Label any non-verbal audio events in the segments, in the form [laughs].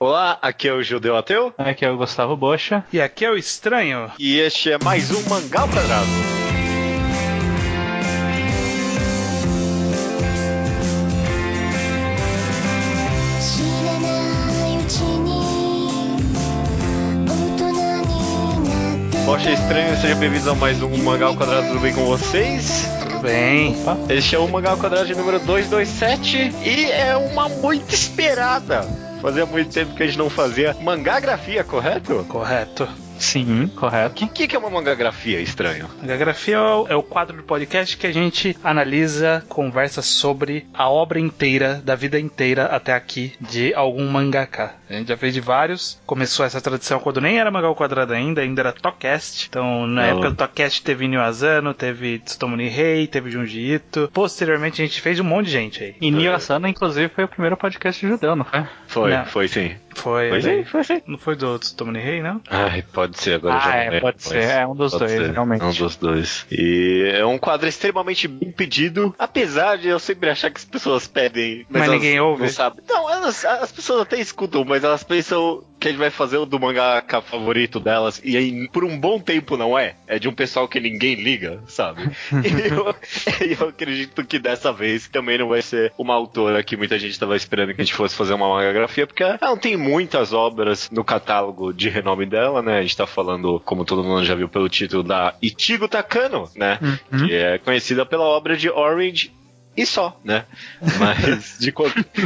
Olá, aqui é o Judeu Ateu. Aqui é o Gustavo Bocha. E aqui é o Estranho. E este é mais um Mangá ao Quadrado. Bocha Estranho, sejam bem-vindos a mais um Mangá ao Quadrado, tudo bem com vocês? Tudo bem. Este é o Mangá ao Quadrado de número 227 e é uma muito esperada. Fazia muito tempo que a gente não fazia mangagrafia, correto? Correto. Sim, correto. O que, que, é uma mangagrafia, estranho? Mangagrafia é o, é o quadro do podcast que a gente analisa, conversa sobre a obra inteira, da vida inteira até aqui, de algum mangaka. A gente já fez de vários. Começou essa tradição quando nem era Mangá ao Quadrado ainda, ainda era Tokcast. Então, na Não. época do Tokcast teve Asano, teve Tsutomu Nihei, teve Junji Ito. Posteriormente, a gente fez um monte de gente aí. E Nio Asano, inclusive, foi o primeiro podcast judeu, não foi? Foi, Não. foi sim. Foi. Foi sim, foi sim. Não foi do Tsutomu Nihei, não? Ai, pode ser, agora Ah, já não é, lembro, pode ser, é um dos dois, ser. realmente. É um dos dois. E é um quadro extremamente bem pedido, apesar de eu sempre achar que as pessoas pedem, mas, Mas ninguém ouve? Não sabem. Não, elas, as pessoas até escutam, mas elas pensam que a gente vai fazer o do mangaka favorito delas, e aí por um bom tempo não é. É de um pessoal que ninguém liga, sabe? [laughs] e eu, eu acredito que dessa vez também não vai ser uma autora que muita gente estava esperando que a gente fosse fazer uma mangagrafia, porque ela não tem muitas obras no catálogo de renome dela, né? A gente tá falando, como todo mundo já viu pelo título, da Ichigo Takano, né? Que é conhecida pela obra de Orange e só, né? Mas de qualquer. [laughs]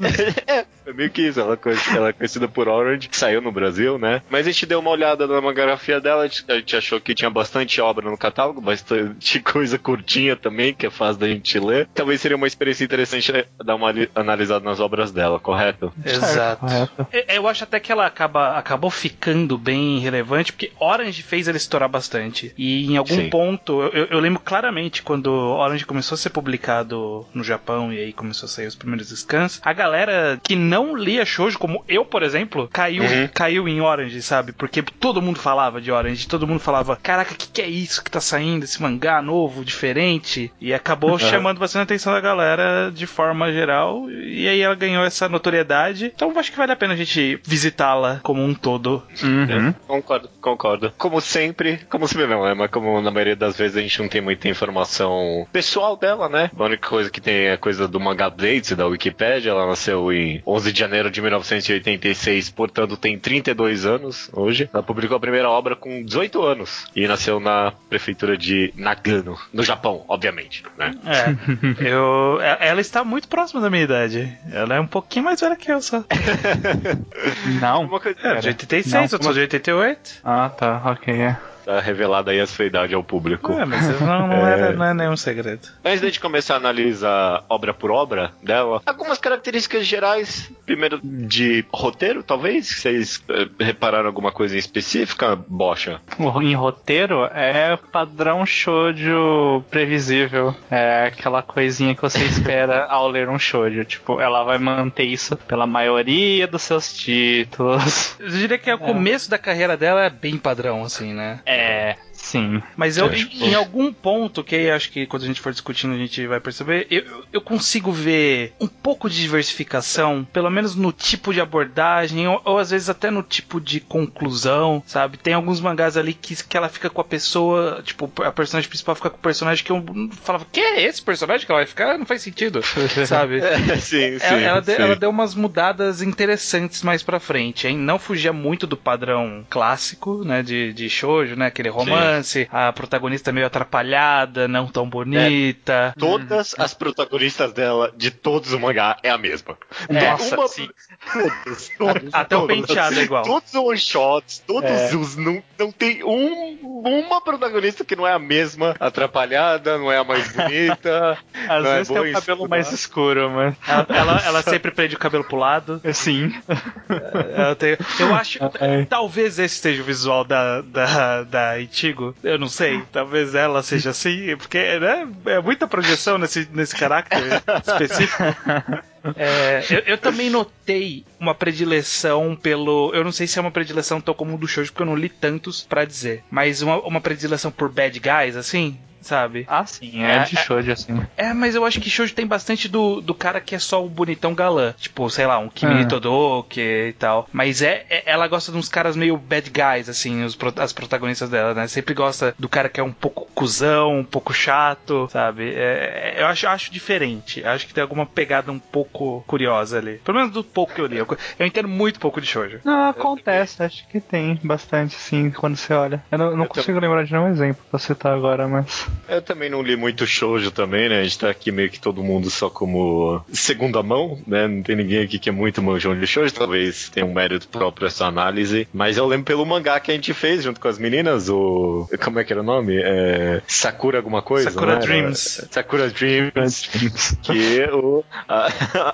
[laughs] é, é meio que isso. Ela, é ela é conhecida por Orange, que saiu no Brasil, né? Mas a gente deu uma olhada na mangagrafia dela, a gente, achou que tinha bastante obra no catálogo, bastante [laughs] coisa curtinha também, que é fácil da gente ler. Talvez seria uma experiência interessante né, dar uma ali- analisada nas obras dela, correto? Exato. correto. Eu- Eu acho até que ela acaba, acabou ficando bem relevante, porque Orange fez ela estourar bastante. E em algum Sim. ponto, eu, eu lembro claramente quando Orange começou a ser publicado no Japão e aí começou a sair os primeiros scans, a galera que não lia shoujo, como eu, por exemplo, caiu, Uhum. caiu em Orange, sabe? Porque todo mundo falava de Orange, todo mundo falava, caraca, o que, que é isso que tá saindo, esse mangá novo, diferente? E acabou chamando bastante a atenção da galera de forma geral, e aí ela ganhou essa notoriedade. Então acho que vale a pena a gente visitá-la como um todo. Uhum. Concordo, concordo. Como sempre, como sempre não, é, mas como na maioria das vezes a gente não tem muita informação pessoal dela, né? A única coisa que tem é a coisa do Manga Blades da Wikipedia. Ela nasceu em 11 de janeiro de 1986, portanto tem 32 anos hoje. Ela publicou a primeira obra com 18 anos e nasceu na prefeitura de Nagano, no Japão, obviamente, né? É, [laughs] eu, e- ela está muito próxima da minha idade. Ela é um pouquinho mais velha que eu só. Não. Uma coisa É, de 86, Não, eu sou de 88. Ah, tá, ok. É. tá revelada aí a sua idade ao público. É, mas isso não, não, [laughs] É. era, não é nenhum segredo. Antes da gente começar a analisar obra por obra dela, algumas características gerais, primeiro de roteiro, talvez? Vocês eh, repararam alguma coisa em específica, Bocha? O- Em roteiro é padrão shoujo previsível. É aquela coisinha que você espera [laughs] ao ler um shoujo. Tipo, ela vai manter isso pela maioria dos seus títulos. Eu diria que é o começo da carreira dela é bem padrão, assim, né? É, Yeah. Sim. Mas eu, É, em, tipo- em algum ponto, que aí acho que quando a gente for discutindo a gente vai perceber, eu, eu consigo ver um pouco de diversificação, pelo menos no tipo de abordagem, ou, ou às vezes até no tipo de conclusão, sabe? Tem alguns mangás ali que, que ela fica com a pessoa, tipo, a personagem principal fica com o personagem que eu falava, que é esse personagem que ela vai ficar? Não faz sentido, [laughs] sabe? sim, Ela, ela deu, ela deu umas mudadas interessantes mais pra frente, hein? Não fugia muito do padrão clássico, né? De, de shoujo, né? Aquele romance, a protagonista meio atrapalhada, não tão bonita. Todas as protagonistas dela, de todos os mangá, é a mesma. Nossa, Uma- sim. Todas, todas, [laughs] Até o todas. penteado é igual. Todos os one-shots, todos É. os. Não, não tem um, uma protagonista que não é a mesma, atrapalhada, não é a mais bonita. [laughs] Às Não é vezes tem o cabelo estudar. mais escuro, mas. Ela, ela, ela [laughs] sempre prende o cabelo pro lado. Sim. Ela tem- eu acho. É. Talvez esse seja o visual da, da, da Ichigo. Eu não sei. Talvez ela seja assim. Porque né, é muita projeção nesse, nesse caráter específico. [laughs] É, eu, eu também notei uma predileção pelo. Eu não sei se é uma predileção tão comum do shoujo, porque eu não li tantos pra dizer. Mas uma, uma predileção por bad guys, assim. Sabe? Ah, sim, é, É, de é- shoujo, assim. É, mas eu acho que shoujo tem bastante do, do cara que é só o bonitão galã. Tipo, sei lá, um Kimi. Todoke e tal. Mas é, é- ela gosta de uns caras meio bad guys, assim, os, as protagonistas dela, né? Sempre gosta do cara que é um pouco cuzão, um pouco chato, sabe? É- é- eu acho, acho diferente. Acho que tem alguma pegada um pouco curiosa ali. Pelo menos do pouco que eu li. Eu, eu entendo muito pouco de shoujo. Não, acontece, acho que tem bastante, sim, quando você olha. Eu não, não Eu consigo lembrar de nenhum exemplo pra citar agora, mas. Eu também não li muito shoujo também, né? A gente tá aqui meio que todo mundo só como segunda mão, né? Não tem ninguém aqui que é muito manjão de shoujo, talvez tenha um mérito próprio essa análise. Mas eu lembro pelo mangá que a gente fez junto com as meninas, o... Como é que era o nome? É... Sakura alguma coisa, Sakura era? Dreams. Sakura Dreams. [laughs] que o, a,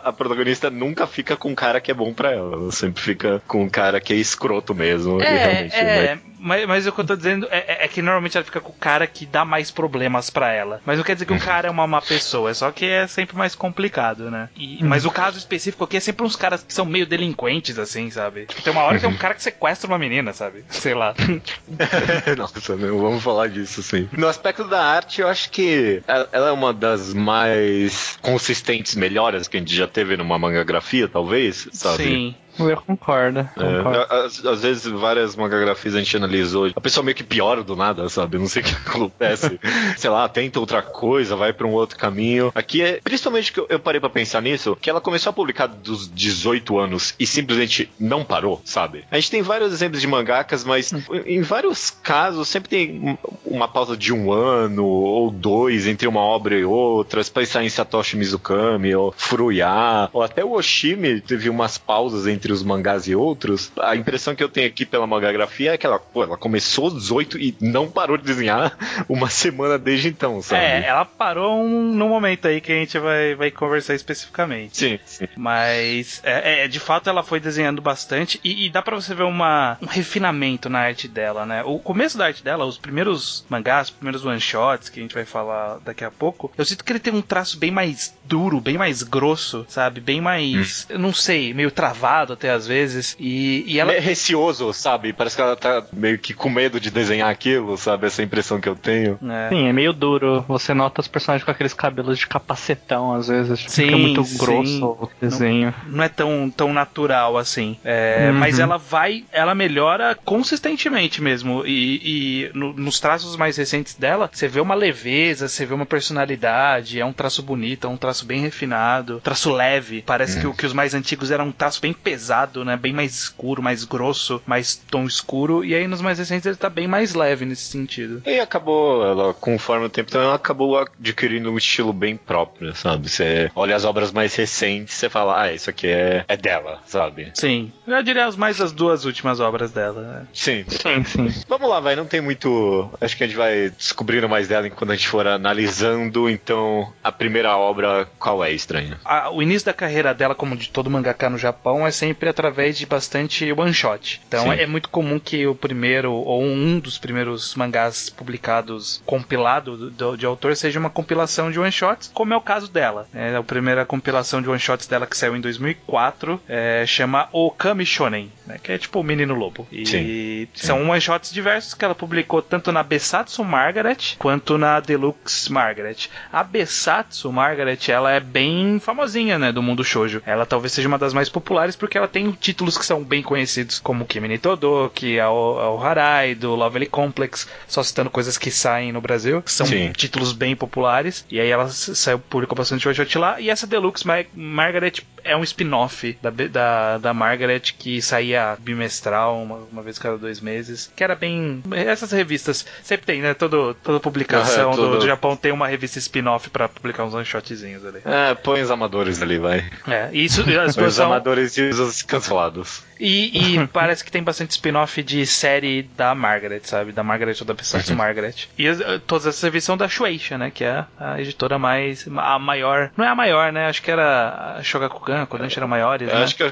a protagonista nunca fica com um cara que é bom pra ela. Ela sempre fica com um cara que é escroto mesmo. e É, realmente, né? é, mas, mas o que eu tô dizendo é, é- é que normalmente ela fica com o cara que dá mais problemas pra ela. Mas não quer dizer que o cara é uma má pessoa, é só que é sempre mais complicado, né? E- mas o caso específico aqui é sempre uns caras que são meio delinquentes, assim, sabe? Tipo, tem uma hora que é um cara que sequestra uma menina, sabe? Sei lá. [laughs] Nossa, não vamos falar disso, sim. No aspecto da arte, eu acho que ela ela é uma das mais consistentes melhoras que a gente já teve numa mangagrafia, talvez, sabe? Sim. Eu concordo. É, concordo. às, às vezes, várias mangagrafias a gente analisou. A pessoa meio que piora do nada, sabe? Não sei o que [laughs] acontece. sei lá, tenta outra coisa, vai pra um outro caminho. Aqui é. Principalmente que eu, eu parei pra pensar nisso, que ela começou a publicar dos 18 anos e simplesmente não parou, sabe? A gente tem vários exemplos de mangakas, mas em vários casos sempre tem um- uma pausa de um ano ou dois entre uma obra e outra. Se pensar em Satoshi Mizukami ou Furuya, ou até o Oshimi teve umas pausas entre os mangás e outros. A impressão que eu tenho aqui pela mangagrafia é que ela, pô, ela começou aos 18 e não parou de desenhar [laughs] uma semana desde então, sabe? É, ela parou um, num momento aí que a gente vai, vai conversar especificamente. Sim, sim. Mas, é, é, de fato, ela foi desenhando bastante e, e dá pra você ver uma, um refinamento na arte dela, né? O começo da arte dela, os primeiros mangás, os primeiros one-shots que a gente vai falar daqui a pouco, eu sinto que ele tem um traço bem mais duro, bem mais grosso, sabe? Bem mais, eu não sei, meio travado até às vezes. E, e ela. É receoso, sabe? Parece que ela tá meio que com medo de desenhar aquilo, sabe? Essa impressão que eu tenho. É. Sim, é meio duro. Você nota os personagens com aqueles cabelos de capacetão, às vezes. Sim, fica muito sim. grosso o desenho. não é tão, tão natural assim. É, Uhum. Mas ela vai, ela melhora consistentemente mesmo. E, e no- nos traços mais recentes dela, você vê uma leveza, você vê uma personalidade. É um traço bonito, é um traço bem refinado, traço leve. Parece que, o- que os mais antigos eram um traço bem pesado, né? Bem mais escuro, mais grosso, mais tom escuro. E aí nos mais recentes ele tá bem mais leve nesse sentido. E acabou, ela, conforme o tempo também, ela acabou adquirindo um estilo bem próprio, sabe? Você olha as obras mais recentes, você fala, ah, isso aqui é, é dela, sabe? Sim, eu diria as mais as duas últimas obras dela. né? Sim. Sim, sim. Vamos lá, vai, não tem muito. Acho que a gente vai descobrindo mais dela enquanto a gente for analisando. Então, a primeira obra, qual é, estranho? a- o início da carreira dela, como de todo mangaka no Japão, é sempre através de bastante one shot. Então Sim. é muito comum que o primeiro ou um dos primeiros mangás publicados compilado do- do- de autor seja uma compilação de one shots, como é o caso dela. É a primeira compilação de one shots dela que saiu em 2004, é, chama Okami Shonen, né, que é tipo o Menino Lobo. E Sim. são one shots diversos que ela publicou tanto na Besatsu Margaret quanto na Deluxe Margaret. A Besatsu Margaret, ela é bem famosinha, né, do mundo shoujo. Ela talvez seja uma das mais populares porque ela tem títulos que são bem conhecidos, como Kimi Todoki, Ao Ao Harai, do Lovely Complex, só citando coisas que saem no Brasil, que são Sim. títulos bem populares. E aí ela saiu, publicou bastante one shot lá. E essa Deluxe Mar- Margaret é um spin-off da, da, da Margaret que saía bimestral, uma, uma vez cada dois meses. Que era bem. Essas revistas sempre tem, né? Todo, toda publicação do- do, Japão tem uma revista spin-off pra publicar uns one-shotzinhos ali. É, põe os amadores ali, vai. É, e isso, as duas os são. amadores e os cancelados. E, e [laughs] parece que tem bastante spin-off de série da Margaret, sabe? Da Margaret ou da Besatsu Margaret. E eh, todas essas revistas são da Shueisha, né? Que é a editora mais. a maior. Não é a maior, né? Acho que era a Shogakukan, né? A Kodansha era maiores, né? Acho que a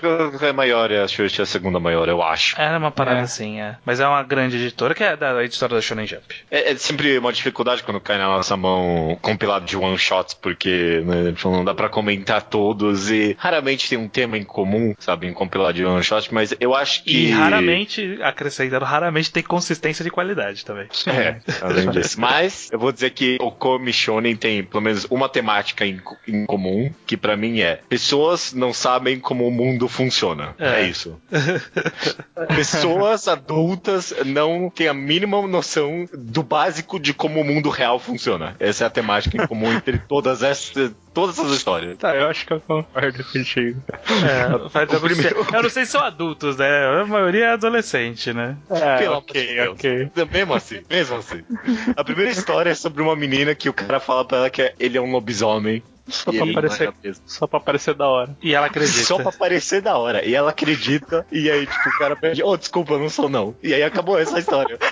é maior, a Xuxa é a segunda maior, eu acho. Era uma parada É. assim, é. Mas é uma grande editora que é da editora da Shonen Jump. É, é sempre uma dificuldade quando cai na nossa mão compilado de one shots, porque né, não dá pra comentar todos e raramente tem um tema em comum, sabe, em compilado de one shot, mas eu acho que. E raramente, acrescentando, raramente tem consistência de qualidade também. [laughs] É, além disso. Mas eu vou dizer que o Komi Shonen tem pelo menos uma temática em, em comum, que pra mim é pessoas não sabem como o mundo funciona. É, É. isso. [laughs] pessoas adultas não têm a mínima noção do básico de como o mundo real funciona. Essa é a temática em comum entre todas essas, todas essas histórias. Tá, eu acho que eu concordo contigo. É, faz [laughs] O primeiro- Eu não sei se são adultos, né? A maioria é adolescente, né? É, Pelo amor de ok, Deus. ok. Mesmo assim, mesmo assim. A primeira história é sobre uma menina que o cara fala pra ela que ele é um lobisomem. Só pra, ele parecer, não é só pra parecer da hora. E ela acredita. Só pra parecer da hora. E ela acredita, e aí, tipo, o cara pede, oh, desculpa, eu não sou não. E aí acabou essa história. [laughs]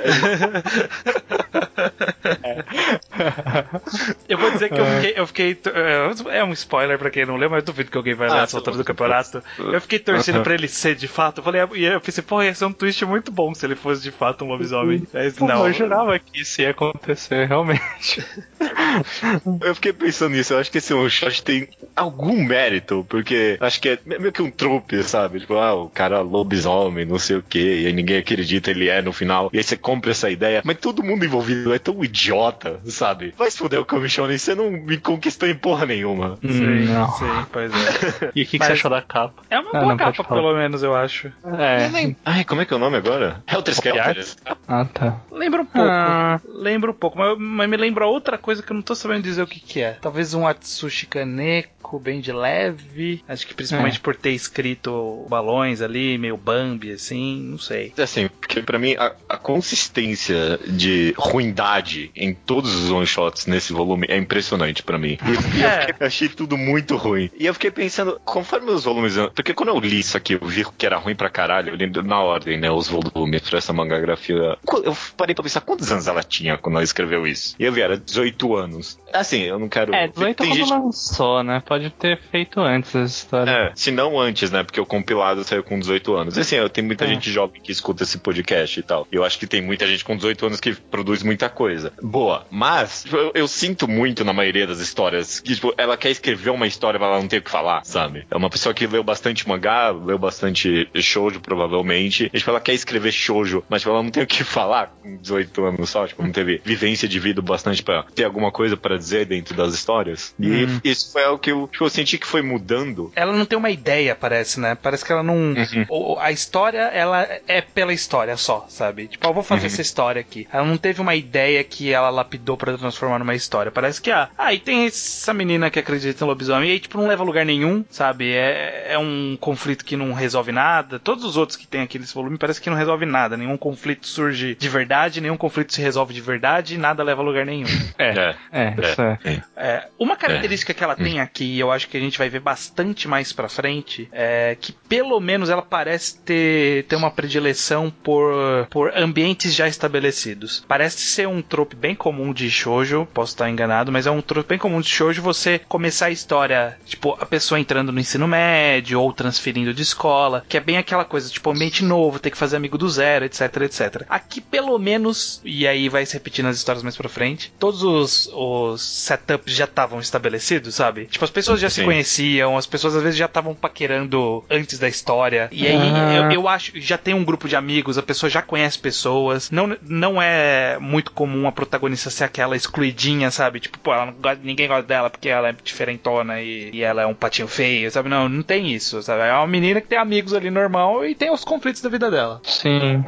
Eu vou dizer que eu fiquei. Eu fiquei é, é um spoiler pra quem não leu, mas duvido que alguém vai ler Ah, essa altura do campeonato. Eu fiquei torcendo pra ele ser de fato. Eu falei, e eu pensei, pô, ia ser um twist muito bom se ele fosse de fato um lobisomem. Mas Pô, não. eu jurava que isso ia acontecer, realmente. Eu fiquei pensando nisso, eu acho que esse one shot tem algum mérito, porque acho que é meio que um trupe, sabe? Tipo, ah, o cara é lobisomem, não sei o que, e aí ninguém acredita, ele é no final, e aí você compra essa ideia, mas todo mundo envolvido é tão idiota, sabe? Vai se fuder o Commission, você não me conquistou em porra nenhuma. Hum, não. sei, pois é. [laughs] E o que, que Mas- você achou da capa? É uma Ah, boa capa, pelo menos, eu acho. É. Ai, como é que é o nome agora? Helter Skelter. Ah, tá. Lembra um pouco. Ah. Lembra um pouco, mas, mas me lembra outra coisa que eu não tô sabendo dizer o que, que é. Talvez um Atsushi Kaneko bem de leve. Acho que principalmente É. por ter escrito balões ali, meio Bambi, assim, não sei. Assim, porque pra mim a, a consistência de ruindade em todos os one shots nesse volume é impressionante pra mim. Eu É. fiquei- achei tudo muito ruim. E eu fiquei pensando, conforme os volumes. Porque quando eu li isso aqui, eu vi que era ruim pra caralho, eu li na ordem, né? Os volumes pra essa mangagrafia. Eu parei pra pensar quantos anos ela tinha quando ela escreveu isso. E eu vi, era 18 anos. Assim, eu não quero. É, 18 tem quando gente lançou, né? Pode ter feito antes essa história. é, se não antes, né? Porque o compilado saiu com 18 anos. Assim, eu tenho muita É. gente jovem que escuta esse podcast e tal. Eu acho que tem muita gente com 18 anos que produz muita coisa. Boa. Mas, tipo, eu, eu sinto muito na maioria das histórias que, tipo, ela quer escrever uma história, mas ela não tem o que falar, sabe? É uma pessoa que leu bastante mangá, leu bastante shoujo, provavelmente. E, tipo, ela quer escrever shoujo, mas, tipo, ela não tem o que falar com 18 anos só. Tipo, não teve vivência de vida bastante pra ter alguma coisa pra dizer dentro das histórias. E Hum. isso foi algo que eu, tipo, eu senti que foi mudando Ela não tem uma ideia, parece, né? Parece que ela não. Uhum. o- A história, ela é pela história só, sabe? Tipo, eu vou fazer Uhum. essa história aqui. Ela não teve uma ideia que ela lapidou pra transformar numa história. Parece que, ah, ah, e tem essa menina que acredita em lobisomem, e aí, tipo, não leva a lugar nenhum, sabe? É, é um conflito que não resolve nada. Todos os outros que tem aqui nesse volume parece que não resolve nada. Nenhum conflito surge de verdade, nenhum conflito se resolve de verdade, nada leva a lugar nenhum. É. É, isso é. É, uma característica que ela tem aqui, e eu acho que a gente vai ver bastante mais pra frente, é que pelo menos ela parece ter, ter uma predileção por, por ambientes já estabelecidos. Parece ser um trope bem comum de shoujo, posso estar enganado, mas é um trope bem comum de shoujo você começar a história, tipo, a pessoa entrando no ensino médio ou transferindo de escola, que é bem aquela coisa, tipo, ambiente novo, ter que fazer amigo do zero, etc, etc. Aqui, pelo menos, e aí vai se repetir nas histórias mais pra frente, todos os, os setups já estavam estabelecidos, sabe? Tipo, as pessoas já se Sim. conheciam, as pessoas às vezes já estavam paquerando antes da história. E aí Ah. eu, eu acho já tem um grupo de amigos, a pessoa já conhece pessoas. Não, não é muito comum a protagonista ser aquela excluidinha, sabe? Tipo, pô, ela não gosta- ninguém gosta dela porque ela é diferentona e, e ela é um patinho feio, sabe? Não, não tem isso, sabe? É uma menina que tem amigos ali normal e tem os conflitos da vida dela. Sim,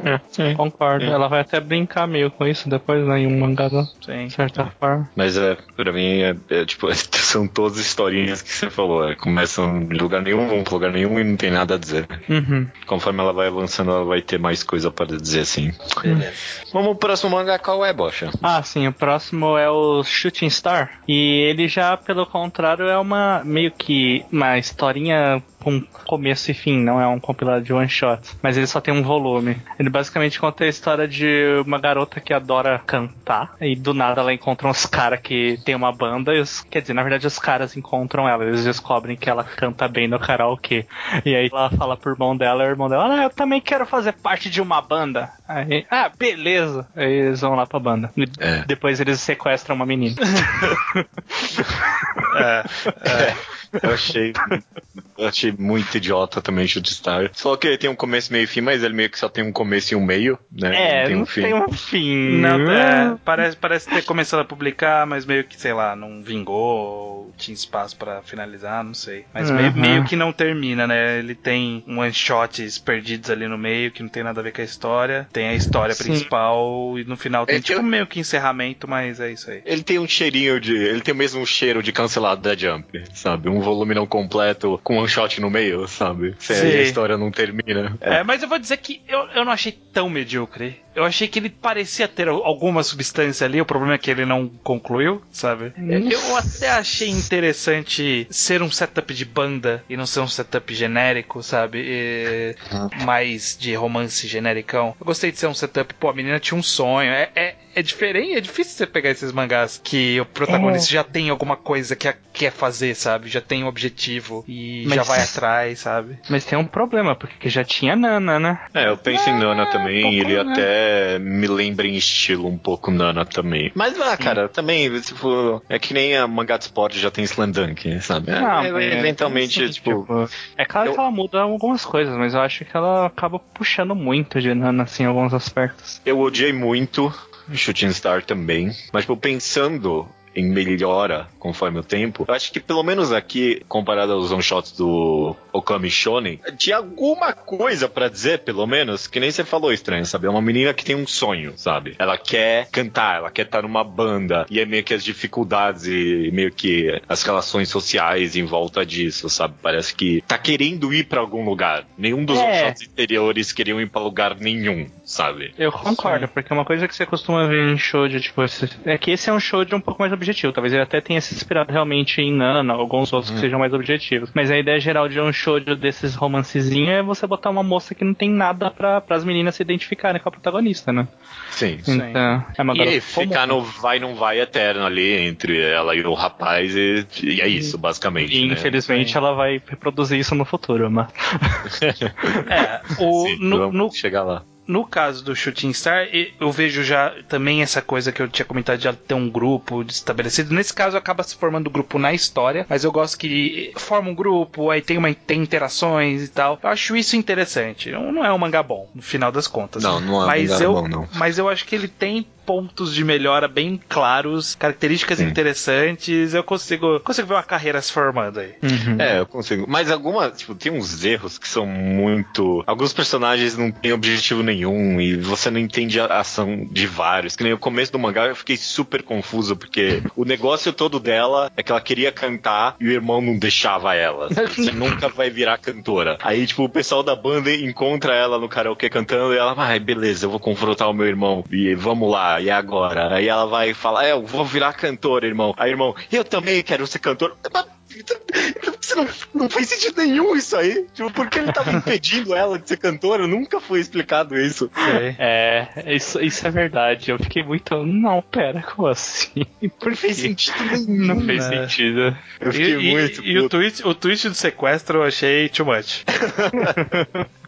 concordo. É. Ela vai até brincar meio com isso depois, né? Em um mangá, Sim. de certa forma. Mas é, pra mim, é, é, tipo, [laughs] são todas historinhas que você falou. É, começam de lugar nenhum, vão pra lugar nenhum e não tem nada a dizer. Uhum. Conforme ela vai avançando, ela vai ter mais coisa para dizer assim. Beleza. Vamos pro próximo mangá, qual é, Bocha? Ah, sim, o próximo é o Shooting Star. E ele já, pelo contrário, é uma meio que uma historinha um começo e fim, não é um compilado de one shot. Mas ele só tem um volume. Ele basicamente conta a história de uma garota que adora cantar e do nada ela encontra uns caras que tem uma banda e os, quer dizer, na verdade os caras encontram ela, eles descobrem que ela canta bem no karaokê. E aí ela fala pro irmão dela, e o irmão dela, ah, eu também quero fazer parte de uma banda. Aí, ah, beleza. Aí eles vão lá pra banda. É. depois eles sequestram uma menina. [laughs] É, é. Eu achei, eu achei muito idiota também Shootstar. Só que ele tem um começo, meio e fim, mas ele meio que só tem um começo e um meio, né? É, não tem um não fim. tem um fim. Não, é, parece, parece ter começado a publicar, mas meio que, sei lá, não vingou, ou tinha espaço pra finalizar, não sei. Mas meio, Uhum. meio que não termina, né? Ele tem um one shots perdidos ali no meio, que não tem nada a ver com a história. Tem a história Sim. principal, e no final tem É, tipo eu- meio que encerramento, mas é isso aí. Ele tem um cheirinho de. Ele tem o mesmo cheiro de cancelado da Jump, sabe? Um volume não completo com um shot no meio, sabe? Se a história não termina. É, mas eu vou dizer que eu, eu não achei tão medíocre. Eu achei que ele parecia ter alguma substância ali, o problema é que ele não concluiu, sabe? Eu até achei interessante ser um setup de banda e não ser um setup genérico, sabe? E mais de romance genericão. Eu gostei de ser um setup, pô, a menina tinha um sonho. É, é, é diferente, é difícil você pegar esses mangás que o protagonista já tem alguma coisa que a- quer fazer, sabe? Já tem um objetivo e Mas- já vai atrás, sabe? Mas tem um problema, porque já tinha Nana, né? É, eu penso em Nana também, pouco, ele né? Até me lembra em estilo um pouco Nana também. Mas, ah, cara, também, tipo, é que nem a mangá de esporte já tem Slam Dunk, sabe? É, Não, é, mas- eventualmente, assim, tipo, É claro eu- que ela muda algumas coisas, mas eu acho que ela acaba puxando muito de Nana, assim, em alguns aspectos. eu odiei muito Shooting Star também, mas, tipo, pensando em melhora conforme o tempo, eu acho que pelo menos aqui, comparado aos one-shots do Okami Shonen, tinha alguma coisa pra dizer, pelo menos, que nem você falou, estranho, sabe? É uma menina que tem um sonho, sabe? Ela quer cantar, ela quer estar numa banda, e é meio que as dificuldades e meio que as relações sociais em volta disso, sabe? Parece que tá querendo ir pra algum lugar. Nenhum dos É. one-shots anteriores queriam ir pra lugar nenhum, sabe? Eu concordo, porque uma coisa que você costuma ver em show de, tipo, esse- é que esse é um show de um pouco mais objetivo. Talvez ele até tenha se inspirado realmente em Nana, alguns outros que sejam mais objetivos. Mas a ideia geral de um show de, desses romancezinhos é você botar uma moça que não tem nada pra, pras meninas se identificarem com a protagonista, né? Sim. Então, é uma E aí, ficar no vai não vai eterno ali entre ela e o rapaz e, e é isso, basicamente. E né? infelizmente Sim. ela vai reproduzir isso no futuro, mas. [laughs] [laughs] É, o, Sim, no, vamos no, chegar lá. No caso do Shooting Star, eu vejo já também essa coisa que eu tinha comentado de ela ter um grupo estabelecido. Nesse caso, acaba se formando grupo na história, mas eu gosto que forma um grupo, aí tem, uma, tem interações e tal. Eu acho isso interessante. Não não é um mangá bom, no final das contas. Não, não é um mas mangá eu, bom, não. Mas eu acho que ele tem pontos de melhora bem claros, características Sim. interessantes. Eu consigo, consigo ver uma carreira se formando aí. Uhum. É, eu consigo. Mas alguma, tipo, tem uns erros que são muito. Alguns personagens não têm objetivo nenhum e você não entende a ação de vários. Que nem o começo do mangá eu fiquei super confuso, porque o negócio todo dela é que ela queria cantar e o irmão não deixava ela. [laughs] Você nunca vai virar cantora. Aí, tipo, o pessoal da banda encontra ela no karaokê cantando e ela, ai, beleza, eu vou confrontar o meu irmão. E vamos lá, e agora? Aí ela vai falar, é, eu vou virar cantora, irmão. Aí, irmão, eu também quero ser cantor. Mas Você não, não faz sentido nenhum isso aí. Tipo, por que ele tava impedindo [laughs] ela de ser cantora? Nunca foi explicado isso. É, isso, isso é verdade. Eu fiquei muito. Não, pera, como assim? Por Não fez sentido nenhum. Não fez né? sentido. Eu fiquei E, e- muito. e o, puto. twist, o twist do sequestro eu achei too much. [laughs]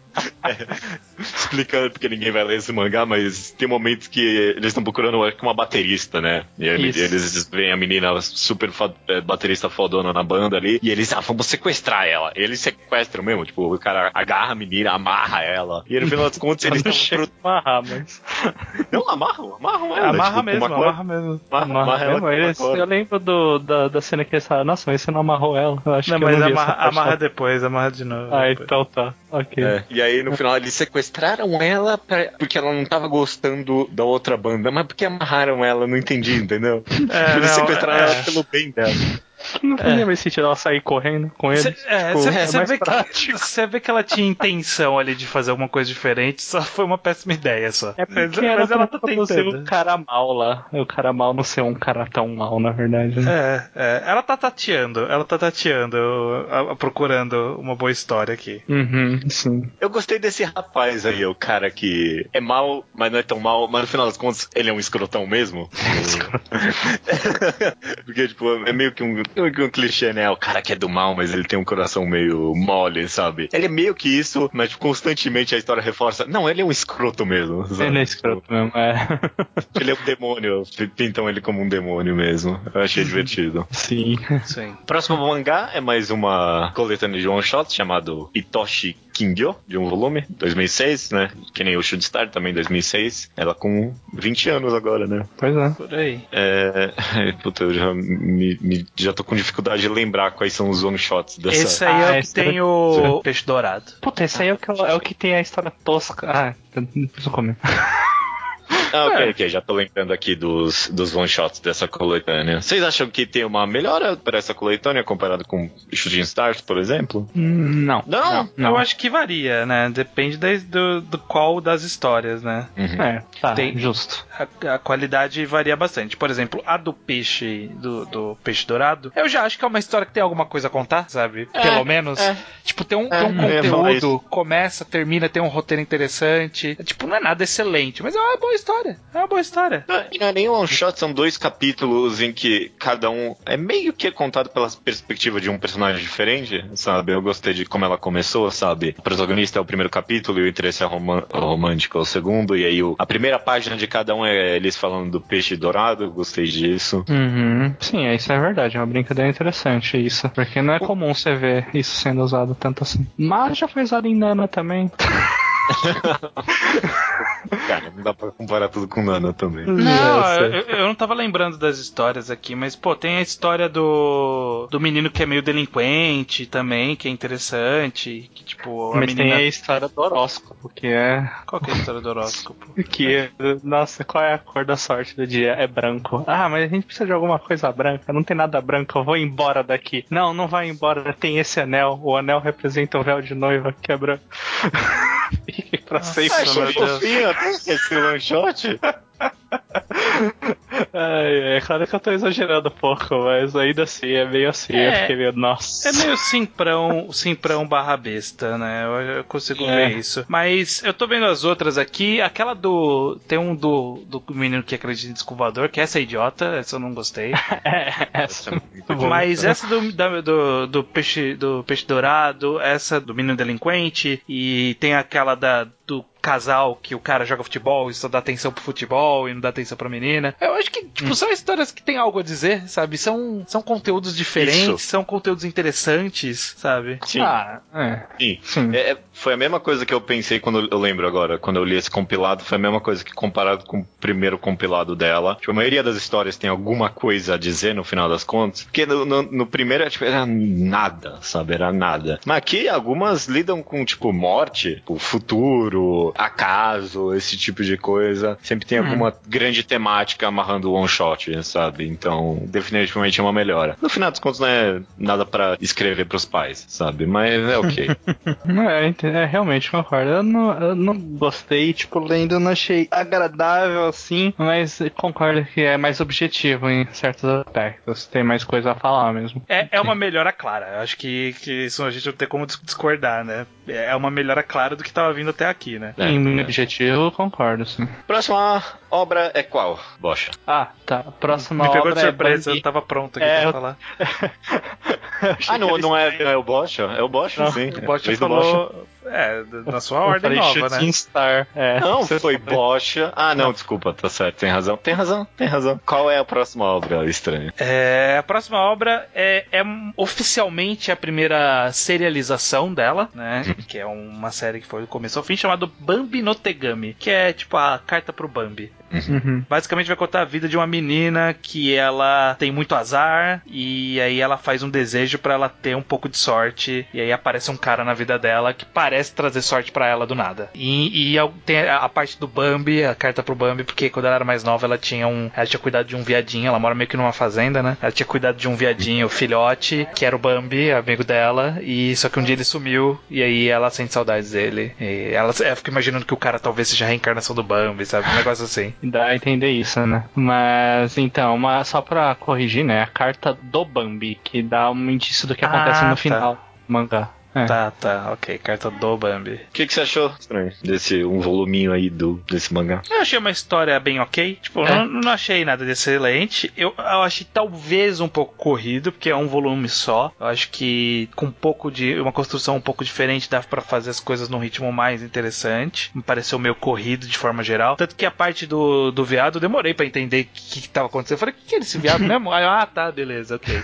explicando porque ninguém vai ler esse mangá, mas tem momentos que eles estão procurando acho que uma baterista, né? E aí Isso. eles veem a menina super é, baterista fodona na banda ali, e eles, ah, vamos sequestrar ela. E eles sequestram mesmo, tipo, o cara agarra a menina, amarra ela. E no final das [laughs] contas eles não estão. Pro... amarrar, mas. [laughs] Não, amarram, amarram ela. amarra tipo, mesmo, amarra mesmo. Amarra, Amarra amarra mesmo, uma eles- eu lembro do, da, da cena que eles falaram, nossa, mas você não amarrou ela. Eu acho Não, que eu mas amarra, amarra depois, amarra de novo. Ah, depois. então tá. Ok. É, E aí no final eles sequestraram ela pra- porque ela não tava gostando da outra banda, mas porque amarraram ela, não entendi, entendeu? É, eles não, sequestraram é. ela pelo bem dela. Não fazia mais sentido ela sair correndo com ele. Cê, é, Tipo, é vê que, você vê que ela tinha intenção ali de fazer alguma coisa diferente, só foi uma péssima ideia só. É mas, porque mas ela tá não ser tentando. um cara mal lá. O cara mal não ser um cara tão mal, na verdade. né? É, é, ela tá tateando, ela tá tateando, a- a- procurando uma boa história aqui. Uhum, sim. Eu gostei desse rapaz aí, o cara que é mal, mas não é tão mal, mas no final das contas ele é um escrotão mesmo. [laughs] [laughs] Porque, tipo, é meio que um, meio que [laughs] um clichê, né? O cara que é do mal, mas ele tem um coração meio mole, sabe? Ele é meio que isso, mas constantemente a história reforça. Não, ele é um escroto mesmo. Sabe? Ele é escroto mesmo, é. [laughs] Ele é um demônio. Pintam ele como um demônio mesmo. Eu achei divertido. Sim. Sim. Próximo mangá é mais uma coletânea de one shot chamado Itoshi Kingyo, de um volume, 2006, né? Que nem o Should Star também, 2006. Ela com 20 anos agora, né? Pois é. Por aí. É... [laughs] Puta, eu já, me, me- já tô com dificuldade de lembrar quais são os one shots dessa. Esse aí Ah, é o que esse tem é- o peixe dourado. Puta, esse aí é o que, é o que tem a história tosca. Ah, depois eu comer. [laughs] Ah, ok, É. ok, já tô lembrando aqui dos, dos one shots dessa coletânea. Vocês acham que tem uma melhora para essa coletânea comparado com Shooting Stars, por exemplo? Não. Não? Não. Eu acho que varia, né? Depende da- do, do qual das histórias, né? Uhum. É, tá, Tem- justo. A, a qualidade varia bastante. Por exemplo, a do peixe do, do peixe dourado, eu já acho que é uma história que tem alguma coisa a contar, sabe? É, Pelo menos. é. Tipo, tem um, É, tem um conteúdo, começa, termina, tem um roteiro interessante. Tipo, não é nada excelente, mas é uma boa história. É uma boa história. E não é nem um one shot, são dois capítulos em que cada um é meio que contado pela perspectiva de um personagem diferente, sabe? Eu gostei de como ela começou, sabe? O protagonista é o primeiro capítulo e o interesse roman- romântico é o segundo, e aí o- a primeira página de cada um é eles falando do peixe dourado, eu gostei disso. Uhum. Sim, é, isso é verdade, é uma brincadeira interessante isso. Porque não é comum você ver isso sendo usado tanto assim. Mas já foi usado em Nana também. [laughs] [laughs] Cara, não dá pra comparar tudo com Nana também. Não, eu, eu não tava lembrando das histórias aqui, mas, pô, tem a história do, do menino que é meio delinquente também, que é interessante. Que, tipo, a Mas tem menina. a história do horóscopo, que é. Qual que é a história do horóscopo? [laughs] Que é, nossa, qual é a cor da sorte do dia? É branco. Ah, mas a gente precisa de alguma coisa branca. Não tem nada branco, eu vou embora daqui. Não, não vai embora, tem esse anel. O anel representa o véu de noiva que é [laughs] [laughs] pra sempre, Nossa, Achei meu Deus. fofinho até esse one shot. [laughs] Ai, é claro que eu tô exagerando um pouco, mas ainda assim é meio assim. Eu É. fiquei meio, nossa. É meio simprão, simprão barra besta, né? Eu, eu consigo É. ver isso. Mas eu tô vendo as outras aqui. Aquela do. Tem um do, do menino que acredita em descovador, que essa é idiota, essa eu não gostei. [laughs] É, essa. bom. Mas essa do, da- do, do peixe do peixe dourado, essa do menino delinquente, e tem aquela da, do casal que o cara joga futebol e só dá atenção pro futebol e não dá atenção pra menina. Eu acho que, tipo, são histórias que tem algo a dizer, sabe? São, são conteúdos diferentes, Isso. são conteúdos interessantes, sabe? Sim. Ah, é. Sim. Sim. É, é, foi a mesma coisa que eu pensei quando eu lembro agora, quando eu li esse compilado, foi a mesma coisa que comparado com o primeiro compilado dela. Tipo, a maioria das histórias tem alguma coisa a dizer no final das contas. Porque no, no, no primeiro tipo, era nada, sabe? Era nada. Mas aqui algumas lidam com, tipo, morte, o futuro, acaso, esse tipo de coisa. Sempre tem alguma grande temática amarrando o one shot, sabe? Então, definitivamente é uma melhora. No final das contas, não é nada pra escrever pros pais, sabe? Mas é ok. [laughs] É, é, realmente concordo. Eu não, eu não gostei, tipo, lendo, eu não achei agradável assim, mas concordo que é mais objetivo em certos aspectos. Tem mais coisa a falar mesmo. É, é uma melhora clara. Eu Acho que, que isso a gente não tem como dis- discordar, né? É uma melhora clara do que tava vindo até aqui, né? É, em é. objetivo, eu concordo, sim. Próxima obra é qual, Bocha? Ah, tá. Próxima Me pegou obra de surpresa, é eu tava pronto aqui É, pra falar. [laughs] Ah, não, não é, não é o Bocha? É o Bocha, Não, sim. O Fez do Bocha. É, na sua Eu ordem nova, né? Star. É. Não, Você foi falou. Bocha. Ah, não, desculpa, tá certo, tem razão. Tem razão, tem razão. Qual é a próxima obra estranha? É, a próxima obra é, é oficialmente a primeira serialização dela, né? que é uma série que foi do começo ao fim, chamado Bambi no Tegami, que é tipo a carta pro Bambi. Uhum. Basicamente vai contar a vida de uma menina que ela tem muito azar e aí ela faz um desejo pra ela ter um pouco de sorte e aí aparece um cara na vida dela que parece trazer sorte pra ela do nada. E, e a- tem a, a parte do Bambi, a carta pro Bambi, porque quando ela era mais nova ela tinha um, ela tinha cuidado de um viadinho, ela mora meio que numa fazenda, né? Ela tinha cuidado de um viadinho, filhote, que era o Bambi, amigo dela, e só que um dia ele sumiu e aí ela sente saudades dele. E ela, ela fica imaginando que o cara talvez seja a reencarnação do Bambi, sabe? Um negócio assim. [laughs] Dá a entender isso, né? Mas então, uma, só pra corrigir, né? A carta do Bambi, que dá um indício do que Ah, acontece tá. no final do mangá. É. Tá, tá, ok. Carta do Bambi. O que, que você achou estranho desse um voluminho aí do, desse mangá? Eu achei uma história bem ok. Tipo, É. não, não achei nada de excelente. Eu, eu achei talvez um pouco corrido, porque é um volume só. Eu acho que com um pouco de. uma construção um pouco diferente dá pra fazer as coisas num ritmo mais interessante. Me pareceu meio corrido de forma geral. Tanto que a parte do, do viado eu demorei pra entender o que, que tava acontecendo. Eu falei, o que, que é esse viado mesmo? Ah, tá, beleza, ok.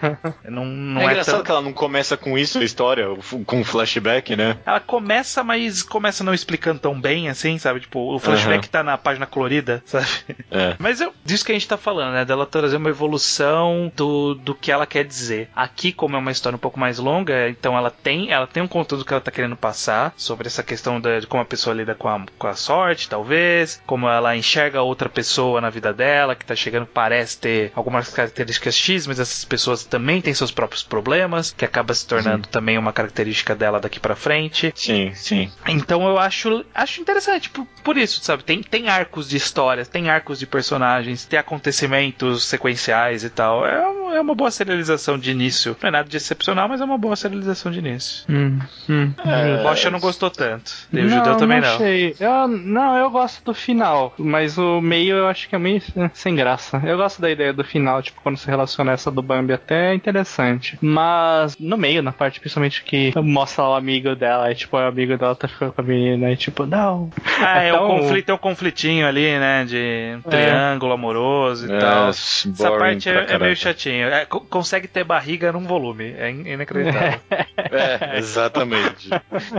[laughs] não não é é, engraçado tão... que ela não começa com isso a história, com flashback, né? Ela começa, mas começa não explicando tão bem assim, sabe? Tipo, o flashback tá na página colorida, [laughs] sabe? É. Mas eu, disso que a gente tá falando, né? Dela trazer uma evolução do, do que ela quer dizer. Aqui, como é uma história um pouco mais longa, então ela tem, ela tem um conteúdo que ela tá querendo passar sobre essa questão da- de como a pessoa lida com a, com a sorte, talvez, como ela enxerga outra pessoa na vida dela, que tá chegando, parece ter algumas características X, mas essas pessoas também têm seus próprios problemas, que acaba se tornando também uma característica dela daqui pra frente. Sim, sim. Então eu acho, acho interessante por, por isso, sabe? Tem, tem arcos de histórias, tem arcos de personagens, tem acontecimentos sequenciais e tal. É, um- é uma boa serialização de início. Não é nada de excepcional, mas é uma boa serialização de início. Hum, hum. O Bocha não gostou tanto. E o Judeu também não. Achei. Eu, não, eu gosto do final, mas o meio eu acho que é meio sem graça. Eu gosto da ideia do final, tipo, quando se relaciona essa do Bambi até é interessante. Mas no meio, na parte principalmente que mostra o amigo dela, e tipo, o amigo dela tá ficando com a menina, e tipo, não. Ah, é, tão- o conflito, tem um conflitinho ali, né? De um triângulo amoroso e É, tal. Essa parte é, é meio chatinho. É, co- consegue ter barriga num volume. É in- inacreditável. [laughs] É, exatamente.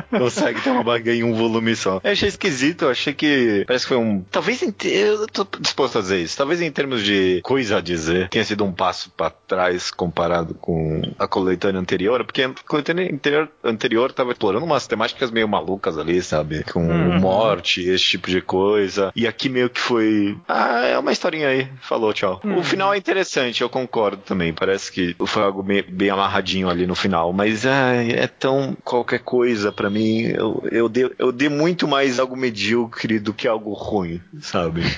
Consegue ter uma barriga em um volume só. Eu achei esquisito, eu achei que parece que foi um. Talvez em. Eu tô disposto a dizer isso. Talvez em termos de coisa a dizer, tenha sido um passo pra trás comparado com a coletânea anterior, porque a coletânea anterior, anterior tava explorando umas temáticas meio malucas ali, sabe? Com Uhum. morte, esse tipo de coisa. E aqui meio que foi. Ah, é uma historinha aí. Falou, tchau. O final é interessante, eu concordo também. Parece que foi algo bem, bem amarradinho ali no final. Mas ai, é tão qualquer coisa pra mim. Eu, eu, dei, eu dei muito mais algo medíocre do que algo ruim, sabe? [laughs]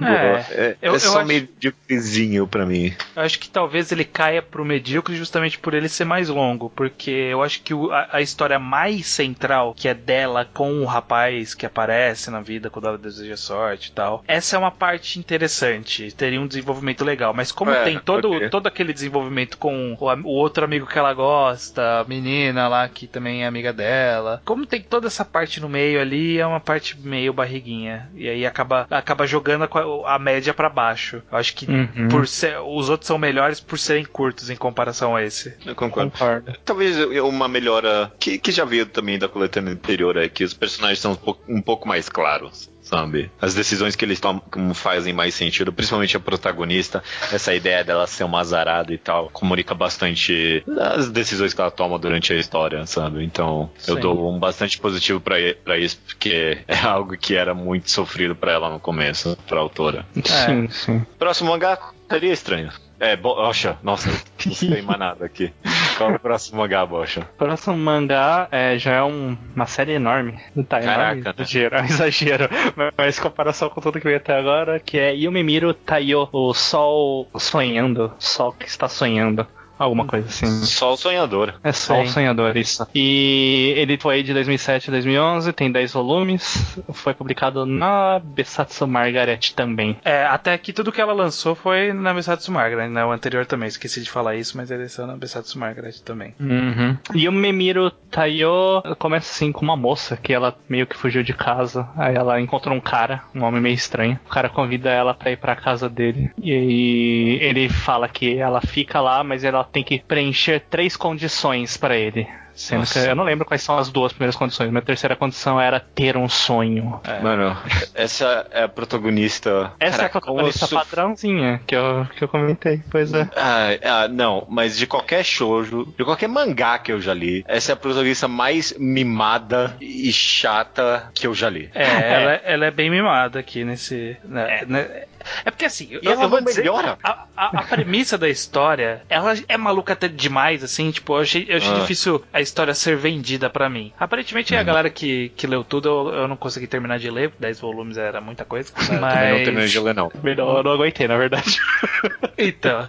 É, é, eu- é só acho- medíocrezinho pra mim. Eu acho que talvez ele caia pro medíocre justamente por ele ser mais longo, porque eu acho que o- a, a história mais central, que é dela com o rapaz que aparece na vida quando ela deseja sorte e tal, essa é uma parte interessante, teria um desenvolvimento legal, mas como É, tem todo, ok. todo aquele desenvolvimento com o, o outro amigo que ela gosta, a menina lá que também é amiga dela, como tem toda essa parte no meio ali, é uma parte meio barriguinha, e aí acaba, acaba jogando a, a média pra baixo. Eu acho que Uhum. por ser, os outros são melhores por serem curtos em comparação a esse. Eu concordo. Concordo. Talvez uma melhora que, que já veio também da coletânea anterior é que os personagens são um pouco, um pouco mais claros. Sabe? As decisões que eles tomam fazem mais sentido, principalmente a protagonista, essa ideia dela ser uma azarada e tal, comunica bastante as decisões que ela toma durante a história, sabe? Então, eu Sim. dou um bastante positivo pra pra isso, porque [laughs] é algo que era muito sofrido pra ela no começo, pra autora. Sim, sim. Próximo mangá seria estranho. É, Bocha, nossa, não sei mais nada aqui. Qual é o próximo mangá, Bocha? Próximo mangá é, já é um- uma série enorme. Tá Caraca, enorme, né? exagero, é um exagero. Mas em comparação com tudo que veio até agora, que é Yumemiro Taiyo, o sol sonhando, sol que está sonhando. Alguma coisa assim. Só o sonhador. É Sol Sim. Sonhador, isso. E ele foi de 2007 a 2011, tem 10 volumes, foi publicado na Besatsu Margaret também. É, até que tudo que ela lançou foi na Besatsu Margaret, né? O anterior também, esqueci de falar isso, mas ele saiu na Besatsu Margaret também. Uhum. E o Memiro Taiyo começa assim com uma moça que ela meio que fugiu de casa. Aí ela encontrou um cara, um homem meio estranho. O cara convida ela pra ir pra casa dele. E aí ele fala que ela fica lá, mas ela tem que preencher três condições pra ele. Sendo Nossa. que eu não lembro quais são as duas primeiras condições. Minha terceira condição era ter um sonho. Mano, essa é a protagonista. Essa é a protagonista padrãozinha que eu, que eu comentei, pois é. Ah, ah, não, mas de qualquer shoujo, de qualquer mangá que eu já li, essa é a protagonista mais mimada e chata que eu já li. É, ela, ela é bem mimada aqui nesse. né, né- é porque assim, eu, eu vou dizer, melhora. A, a- a premissa da história, ela é maluca até demais, assim, tipo, eu achei, eu achei Ah. difícil a história ser vendida pra mim. Aparentemente a galera que, que leu tudo, eu, eu não consegui terminar de ler, 10 volumes era muita coisa. Também não Mas. terminei de ler, não. Melhor, eu não aguentei, na verdade. [laughs] Então.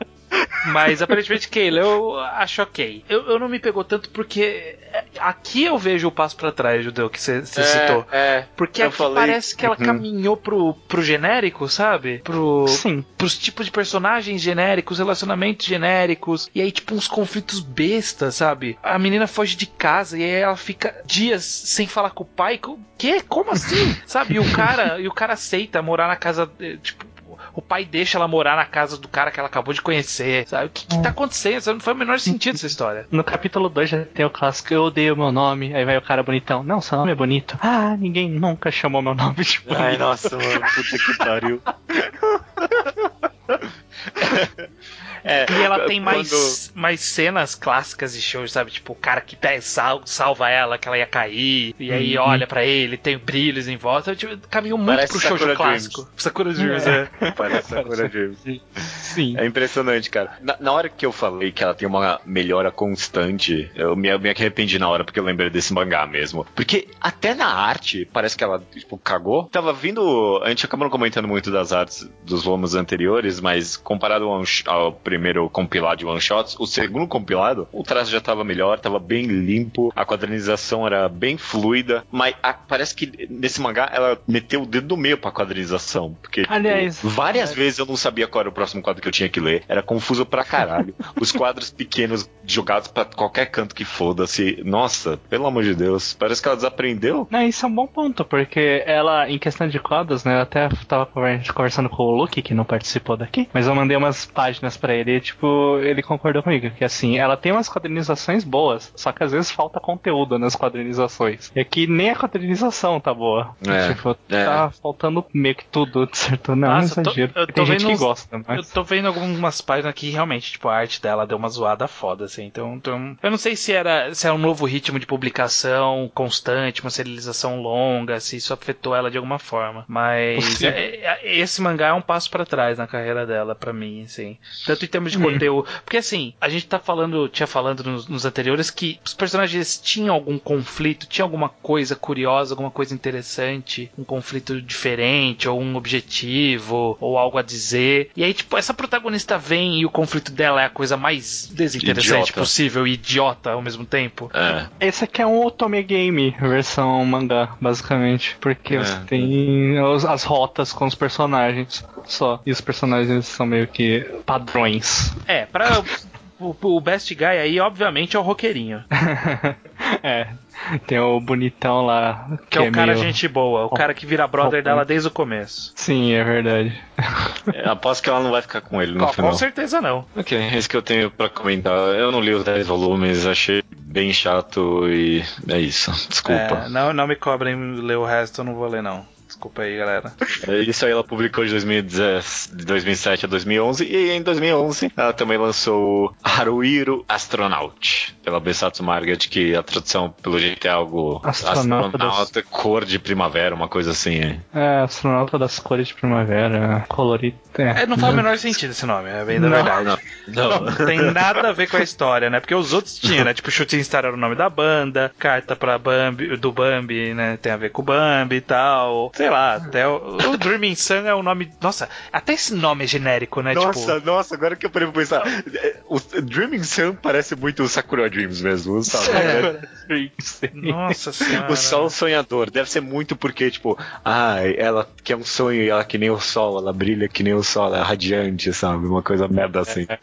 Mas aparentemente quem leu acho ok. Eu, eu não me pegou tanto porque é, aqui eu vejo o passo pra trás, Judeu, que você citou. É, Porque eu aqui falei- parece que ela Uhum. caminhou pro, pro genérico, sabe? Pro, Sim. pros tipos de personagens genéricos, relacionamentos genéricos, e aí, tipo, uns conflitos bestas, sabe? A menina foge de casa e aí ela fica dias sem falar com o pai. Quê? Como assim? [laughs] sabe? E o cara, e o cara aceita morar na casa, eh, tipo. O pai deixa ela morar na casa do cara que ela acabou de conhecer, sabe? O que, que tá acontecendo? Isso Não foi o menor sentido essa história. No capítulo 2 já tem o clássico, eu odeio meu nome. Aí vai o cara bonitão. Não, seu nome é bonito. Ah, ninguém nunca chamou meu nome de bonito. Ai, nossa, mano, puta que pariu. [laughs] É, E ela tem quando- mais, mais cenas clássicas de shows, sabe? Tipo, o cara que sal, salva ela, que ela ia cair, e aí Uhum. olha pra ele, tem brilhos em volta. Tipo, caminhou muito Parece pro shoujo Sakura clássico. Sakura Dreams, é. [laughs] Parece Sakura Dreams. Sim. É impressionante, cara. Na, na hora que eu falei que ela tem uma melhora constante, eu me, me arrependi na hora porque eu lembrei desse mangá mesmo. Porque até na arte, parece que ela, tipo, cagou. Tava vindo. A gente acabou não comentando muito das artes dos volumes anteriores, mas comparado ao, ao primeiro compilado de one shots, o segundo compilado, o traço já tava melhor, tava bem limpo, a quadrinização era bem fluida, mas a- parece que nesse mangá ela meteu o dedo no meio pra quadrinização. Porque, Aliás, várias vezes eu não sabia qual era o próximo quadro que eu tinha que ler. Era confuso pra caralho. [laughs] Os quadros pequenos jogados pra qualquer canto que foda-se. Nossa, pelo amor de Deus. Parece que ela desaprendeu. Não, isso é um bom ponto, porque ela, em questão de quadros, né, eu até tava conver- conversando com o Luke, que não participou daqui, mas eu mandei umas páginas pra ele e, tipo, ele concordou comigo, que assim, ela tem umas quadrinizações boas, só que às vezes falta conteúdo nas quadrinizações. E aqui nem a quadrinização tá boa. É, tipo, é. tá faltando meio que tudo, certo? Não, Nossa, é eu tô- exagero. eu tô tem gente vendo que uns- gosta, Eu mas... tô vendo algumas páginas que realmente, tipo, a arte dela deu uma zoada foda, assim. Então, então, eu não sei se era se é um novo ritmo de publicação constante, uma serialização longa, se isso afetou ela de alguma forma. Mas é- é- esse mangá é um passo pra trás na carreira dela, pra mim, assim. Tanto termos de Hum. conteúdo. Porque assim, a gente tá falando, tinha falando nos, nos anteriores que os personagens tinham algum conflito, tinha alguma coisa curiosa, alguma coisa interessante, um conflito diferente, ou um objetivo, ou algo a dizer. E aí, tipo, essa protagonista vem e o conflito dela é a coisa mais desinteressante Idiota. possível e idiota ao mesmo tempo. É. Esse aqui é um Otome Game, versão mangá, basicamente. Porque É. você tem as rotas com os personagens só. E os personagens são meio que padrões. É, pra. [laughs] O, o best guy aí, obviamente, é o roqueirinho. [laughs] é. Tem o bonitão lá. Que, é o cara meio- gente boa, o cara que vira brother dela desde o começo. Sim, é verdade. [laughs] É, Aposto que ela não vai ficar com ele no Com, final. com certeza não. Ok, é isso que eu tenho pra comentar. Eu não li os 10 volumes, achei bem chato e é isso. Desculpa. É, não, não me cobrem ler o resto, eu não vou ler não. Desculpa aí, galera. É, Isso aí ela publicou de 2010, de 2007 a 2011 e em 2011 ela também lançou Haruhiro Astronaut pela Besatsu Market, que a tradução pelo jeito é algo Astronauta das- cor de primavera, uma coisa assim. é. É, astronauta das cores de primavera, colorido. É, É, não faz o menor sentido esse nome, é bem da Não. verdade. Não. Não tem nada a ver com a história, né? Porque os outros tinham, né? Tipo, Shooting Star era o nome da banda, carta pra Bambi, do Bambi, né? Tem a ver com o Bambi e tal. Sei lá, até o, o Dreaming Sun é o nome. Nossa, até esse nome é genérico, né? Nossa, Tipo, nossa, agora que eu parei pra pensar. é, O Dreaming Sun parece muito o Sakura Dreams mesmo, sabe? É. [laughs] nossa senhora. O sol sonhador. Deve ser muito porque, tipo, ai, ela quer um sonho e ela é que nem o sol, ela brilha que nem o sol, ela é radiante, sabe? Uma coisa merda assim. É,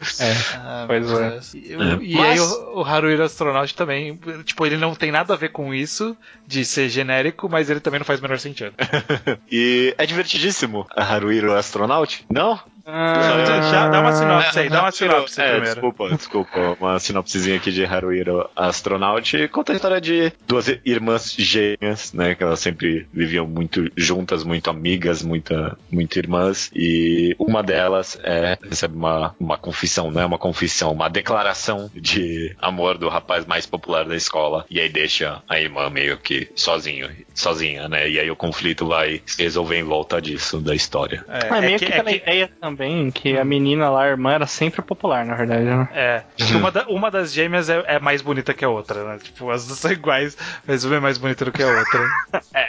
Ah, Pois meu é. Deus. E, o- É. e Mas- aí o, o Haruhiro Astronaut também, tipo, ele não tem nada a ver com isso, de ser genérico, mas ele também não faz o menor sentido. [laughs] [laughs] E é divertidíssimo a Haruhiro Astronaut? Não? Ah, já dá uma sinopse aí, dá uma [laughs] sinopse é, primeiro. Desculpa, desculpa. Uma sinopsezinha aqui de Haruhiro Astronaut. Conta a história de duas irmãs gêmeas, né? Que elas sempre viviam muito juntas, muito amigas, muita, muito irmãs. E uma delas é, recebe uma, uma confissão, não é uma confissão, uma declaração de amor do rapaz mais popular da escola. E aí deixa a irmã meio que sozinho, sozinha, né? E aí o conflito vai se resolver em volta disso, da história. É, é meio que, que pela que... também que a menina lá, a irmã, era sempre popular, na verdade, né? É. Uma, da, uma das gêmeas é, é, mais bonita que a outra, né? Tipo, as duas são iguais, mas uma é mais bonita do que a outra. [laughs] é.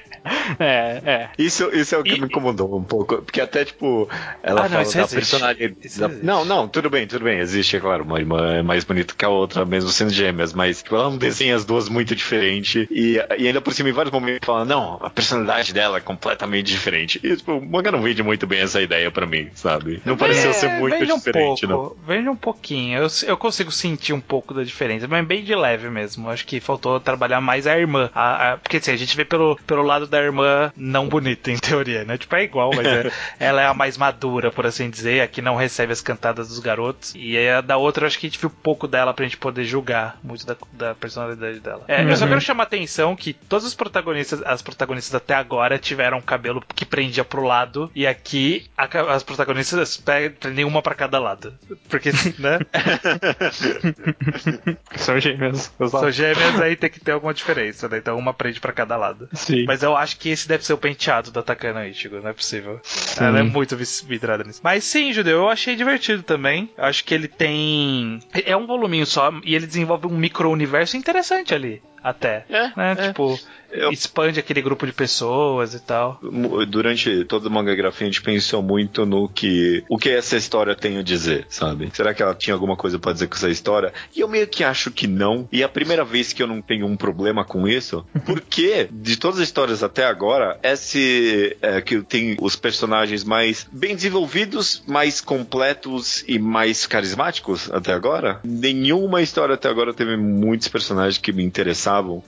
É, é. Isso, isso é o que e, me incomodou um pouco. Porque até, tipo, ela ah, fala não, da personalidade. Não, não, tudo bem, tudo bem. Existe, é claro. Uma irmã é mais bonita que a outra, mesmo sendo gêmeas. Mas, tipo, ela não desenha as duas muito diferente. E, e ainda por cima, em vários momentos, fala, não, a personalidade dela é completamente diferente. E, tipo, o manga não vende muito bem essa ideia pra mim, sabe? Não pareceu ser muito diferente, um pouco, não. Vende um pouquinho. Eu, eu consigo sentir um pouco da diferença, mas bem de leve mesmo. Acho que faltou trabalhar mais a irmã. A, a, porque assim, a gente vê pelo, pelo lado da irmã não bonita, em teoria, né? Tipo, é igual, mas é, [laughs] ela é a mais madura, por assim dizer, a que não recebe as cantadas dos garotos. E a da outra, acho que a gente viu pouco dela pra gente poder julgar muito da, da personalidade dela. É, uhum. Eu só uhum. quero chamar a atenção que todos os protagonistas, as protagonistas até agora tiveram cabelo que prendia pro lado, e aqui a, as protagonistas prendem uma para cada lado. Porque, né? [laughs] São gêmeas. São gêmeas, aí tem que ter alguma diferença, né? Então uma prende para cada lado. Sim. Mas eu acho que esse deve ser o penteado da Takana Ichigo, não é possível. Sim. Ela é muito vidrada nisso. Mas sim, Judeu, eu achei divertido também. Acho que ele tem. É um voluminho só e ele desenvolve um micro-universo interessante ali até. É, né? É. Tipo, eu... expande aquele grupo de pessoas e tal. Durante toda a mangagrafia a gente pensou muito no que o que essa história tem a dizer, sabe? Será que ela tinha alguma coisa para dizer com essa história? E eu meio que acho que não. E é a primeira vez que eu não tenho um problema com isso, [laughs] porque de todas as histórias até agora, esse é, que tem os personagens mais bem desenvolvidos, mais completos e mais carismáticos até agora. Nenhuma história até agora teve muitos personagens que me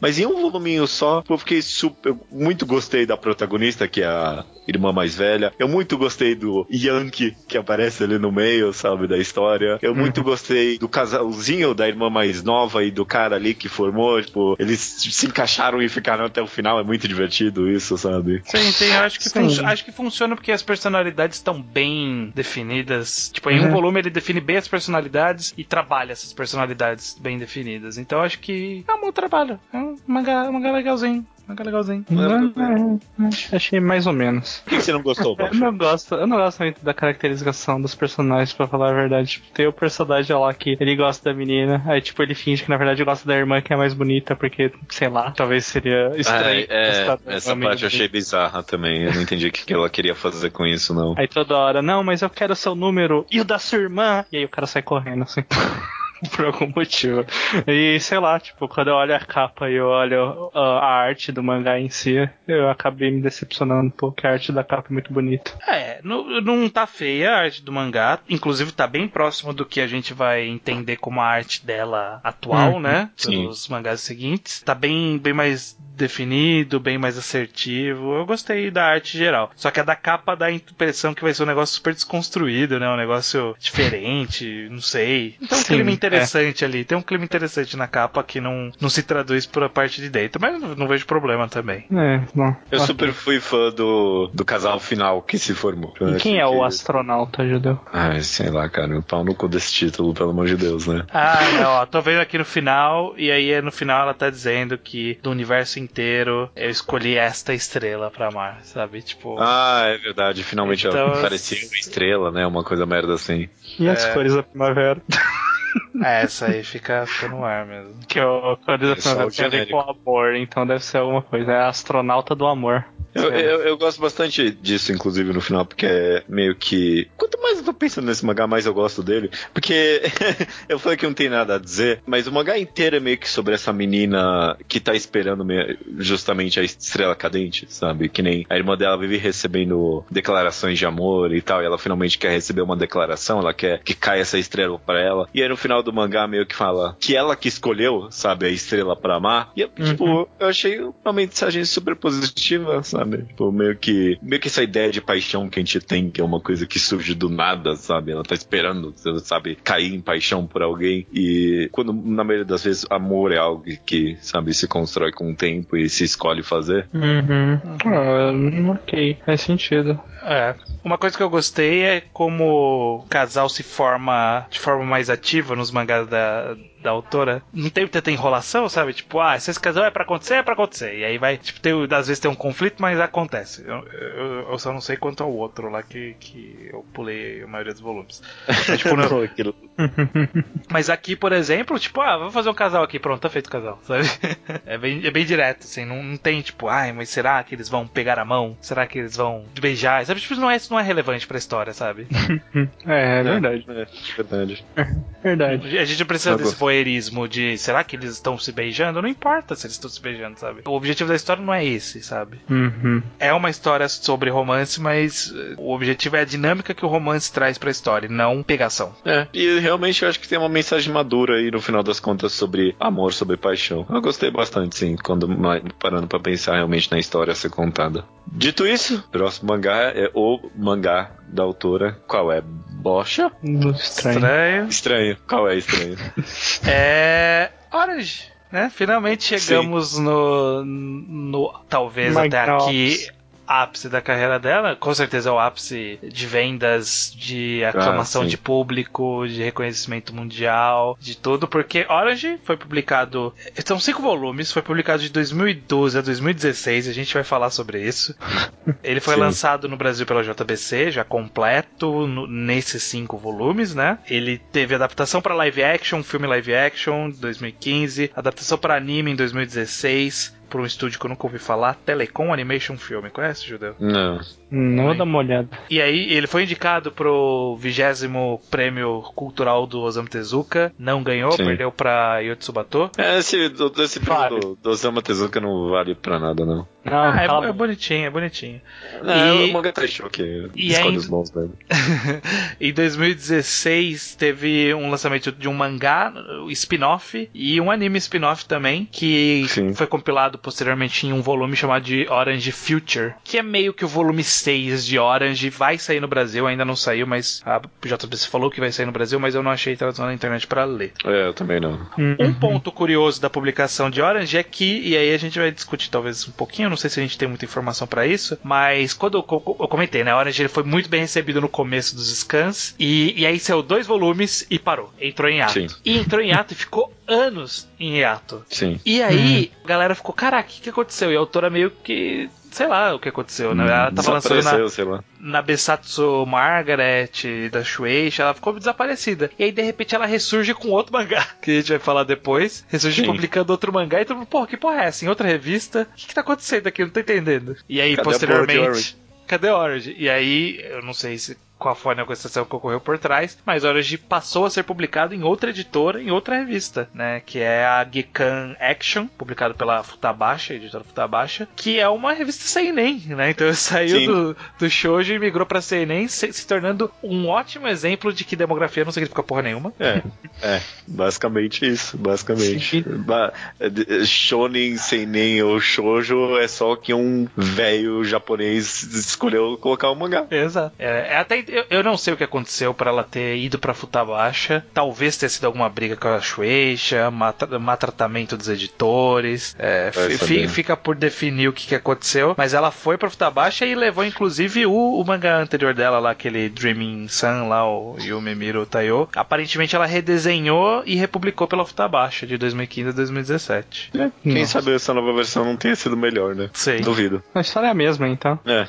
Mas em um voluminho só, eu fiquei super. Eu muito gostei da protagonista, que é a irmã mais velha. Eu muito gostei do Yankee, que aparece ali no meio, sabe, da história. Eu muito uhum. gostei do casalzinho da irmã mais nova e do cara ali que formou. Tipo, eles se encaixaram e ficaram até o final. É muito divertido isso, sabe? Sim, sim. Eu acho que, acho que funciona porque as personalidades estão bem definidas. Tipo, em uhum. um volume ele define bem as personalidades e trabalha essas personalidades bem definidas. Então acho que é um bom trabalho. É um mangá, um mangá legalzinho. Manga legalzinho. Não, é, achei mais ou menos. O que você não gostou, [laughs] Eu não gosto, eu não gosto muito da caracterização dos personagens, pra falar a verdade. Tipo, tem o personagem lá que ele gosta da menina, aí tipo, ele finge que na verdade gosta da irmã que é mais bonita, porque, sei lá, talvez seria estranho. é, essa parte eu achei bizarra também. Eu não entendi o que ela queria fazer com isso, não. Aí toda hora, não, mas eu quero o seu número e o da sua irmã. E aí o cara sai correndo assim. [laughs] [laughs] por algum motivo. E sei lá, tipo, quando eu olho a capa e eu olho a, a arte do mangá em si, eu acabei me decepcionando um pouco, a arte da capa é muito bonita. É, não, não tá feia a arte do mangá, inclusive tá bem próximo do que a gente vai entender como a arte dela atual, hum, né? Pelos mangás seguintes. Tá bem, bem mais definido, bem mais assertivo. Eu gostei da arte geral. Só que a da capa dá a impressão que vai ser um negócio super desconstruído, né? Um negócio diferente, [laughs] não sei. Então Sim, um clima interessante é. ali. Tem um clima interessante na capa que não, não se traduz por a parte de dentro, mas não, não vejo problema também. É, bom. Eu super fui fã do, do casal final que se formou. E quem é que... o astronauta judeu? Ah, sei lá, cara. O pau no cu desse título, pelo amor de Deus, né? Ah, não, ó. Tô vendo aqui no final, e aí no final ela tá dizendo que do universo inteiro, eu escolhi esta estrela pra amar, sabe? Tipo. Ah, é verdade. Finalmente então, parecia uma estrela, né? Uma coisa merda assim. E as é... cores da primavera? [laughs] [laughs] É, essa aí fica, fica no ar mesmo. Que o cores da primavera tem a ver com amor, então deve ser alguma coisa. É astronauta do amor. Eu, eu, eu, gosto bastante disso, inclusive, no final, porque é meio que. Quanto mais eu tô pensando nesse mangá, mais eu gosto dele. Porque [laughs] eu falei que não tem nada a dizer, mas o mangá inteiro é meio que sobre essa menina que tá esperando justamente a estrela cadente, sabe? Que nem a irmã dela vive recebendo declarações de amor e tal, e ela finalmente quer receber uma declaração, ela quer que caia essa estrela para ela. E aí no final final do mangá meio que fala que ela que escolheu, sabe, a estrela pra amar. E, Uhum. tipo, eu achei uma mensagem super positiva, sabe? Tipo, meio que, meio que essa ideia de paixão que a gente tem, que é uma coisa que surge do nada, sabe? Ela tá esperando, sabe, cair em paixão por alguém. E quando, na maioria das vezes, amor é algo que, sabe, se constrói com o tempo e se escolhe fazer. Uhum. Ah, ok, faz sentido. É. Uma coisa que eu gostei é como o casal se forma de forma mais ativa nos mangás da, da autora. Não tem tanta enrolação, sabe? Tipo, ah, se esse casal é pra acontecer, é pra acontecer. E aí vai, tipo, tem, às vezes tem um conflito, mas acontece. Eu, eu, eu só não sei quanto ao outro lá que, que eu pulei a maioria dos volumes. [laughs] Mas, tipo, não- [laughs] mas aqui, por exemplo, tipo, ah, vamos fazer um casal aqui, pronto, tá feito o casal, sabe? [laughs] É bem, é bem direto, assim, não, não tem tipo, ai, mas será que eles vão pegar a mão? Será que eles vão beijar? Sabe, tipo, isso não é, isso não é relevante pra história, sabe? [laughs] É, é verdade. É, verdade. Verdade. A gente não precisa desse voyeurismo de, será que eles estão se beijando? Não importa se eles estão se beijando, sabe? O objetivo da história não é esse, sabe? Uhum. É uma história sobre romance, mas eh, o objetivo é a dinâmica que o romance traz pra história, não pegação. É, e realmente eu acho que tem uma mensagem madura aí no final das contas sobre amor, sobre paixão. Eu gostei bastante, sim, quando parando pra pensar realmente na história a ser contada. Dito isso, próximo mangá é o mangá da autora. Qual é? Bocha? Estranho. Estranho. Estranho. Qual é estranho? [laughs] É. Orange, né? Finalmente chegamos no, no. Talvez My até God. aqui. Ápice da carreira dela, com certeza é o ápice de vendas, de aclamação sim. de público, de reconhecimento mundial, de tudo, porque Orange foi publicado. São cinco volumes, foi publicado de 2012 a 2016, a gente vai falar sobre isso. [laughs] Ele foi Sim. lançado no Brasil pela JBC, já completo no- nesses cinco volumes, né? Ele teve adaptação para live action, filme live action, 2015, adaptação para anime em 2016, por um estúdio que eu nunca ouvi falar, Telecom Animation Film. Conhece, Judeu? Não. Não vou dar uma olhada. E aí, ele foi indicado pro vigésimo prêmio cultural do Osamu Tezuka, não ganhou, Sim. perdeu pra Yotsubato. É, esse, esse Vale. prêmio do, do Osama Tezuka não vale pra nada, não. Não, Ah, é, é bonitinho, é bonitinho. É, E- o mangá tá choque. E Escolhe ainda- os bons dele. [laughs] em 2016 teve um lançamento de um mangá spin-off e um anime spin-off também, que Sim. foi compilado posteriormente em um volume chamado de Orange Future, que é meio que o volume 6 de Orange, vai sair no Brasil, ainda não saiu, mas a JBC falou que vai sair no Brasil, mas eu não achei tradução na internet pra ler. É, eu também não. Um ponto curioso da publicação de Orange é que, e aí a gente vai discutir talvez um pouquinho, não sei se a gente tem muita informação pra isso, mas quando eu, eu comentei, né, Orange ele foi muito bem recebido no começo dos scans, e, e aí saiu dois volumes e parou, entrou em hiato. Sim. E entrou em hiato e ficou anos em hiato. Sim. E aí a galera ficou, caraca, o que, que aconteceu? E a autora meio que. Sei lá o que aconteceu, né? Ela tava lançando na, Desapareceu, sei lá. na Besatsu Margaret, da Shueisha, ela ficou desaparecida. E aí, de repente, ela ressurge com outro mangá, [laughs] que a gente vai falar depois. Ressurge Sim. publicando outro mangá e todo mundo, porra, que porra é essa? Em outra revista? O que, que tá acontecendo aqui? Eu não tô entendendo. E aí, Cadê posteriormente. Cadê Orange? E aí, eu não sei se qual foi a negociação que ocorreu por trás, mas Orange passou a ser publicado em outra editora, em outra revista, né? Que é a Gekan Action, publicado pela Futabasha, editora Futabasha, que é uma revista seinen, né? Então [laughs] saiu Sim. do, do shoujo e migrou pra seinen, se, se tornando um ótimo exemplo de que demografia não significa porra nenhuma. É, é, basicamente isso, basicamente. Ba é, de- shonen, seinen ou shoujo é só que um velho japonês escolheu colocar o mangá. Exato. É, é até, eu, eu não sei o que aconteceu pra ela ter ido pra Futabasha. Talvez tenha sido alguma briga com a Shueisha, má, tra- má tratamento dos editores. É, fi- fica por definir o que, que aconteceu. Mas ela foi pra Futabasha e levou inclusive o, o mangá anterior dela lá, aquele Dreaming Sun lá, o Yumemiro Taiyo. Aparentemente ela redesenhou e republicou pela Futabasha de 2015 a 2017. Quem Nossa. sabe essa nova versão não tenha sido melhor, né? Sei. Duvido. A história é a mesma, então. É,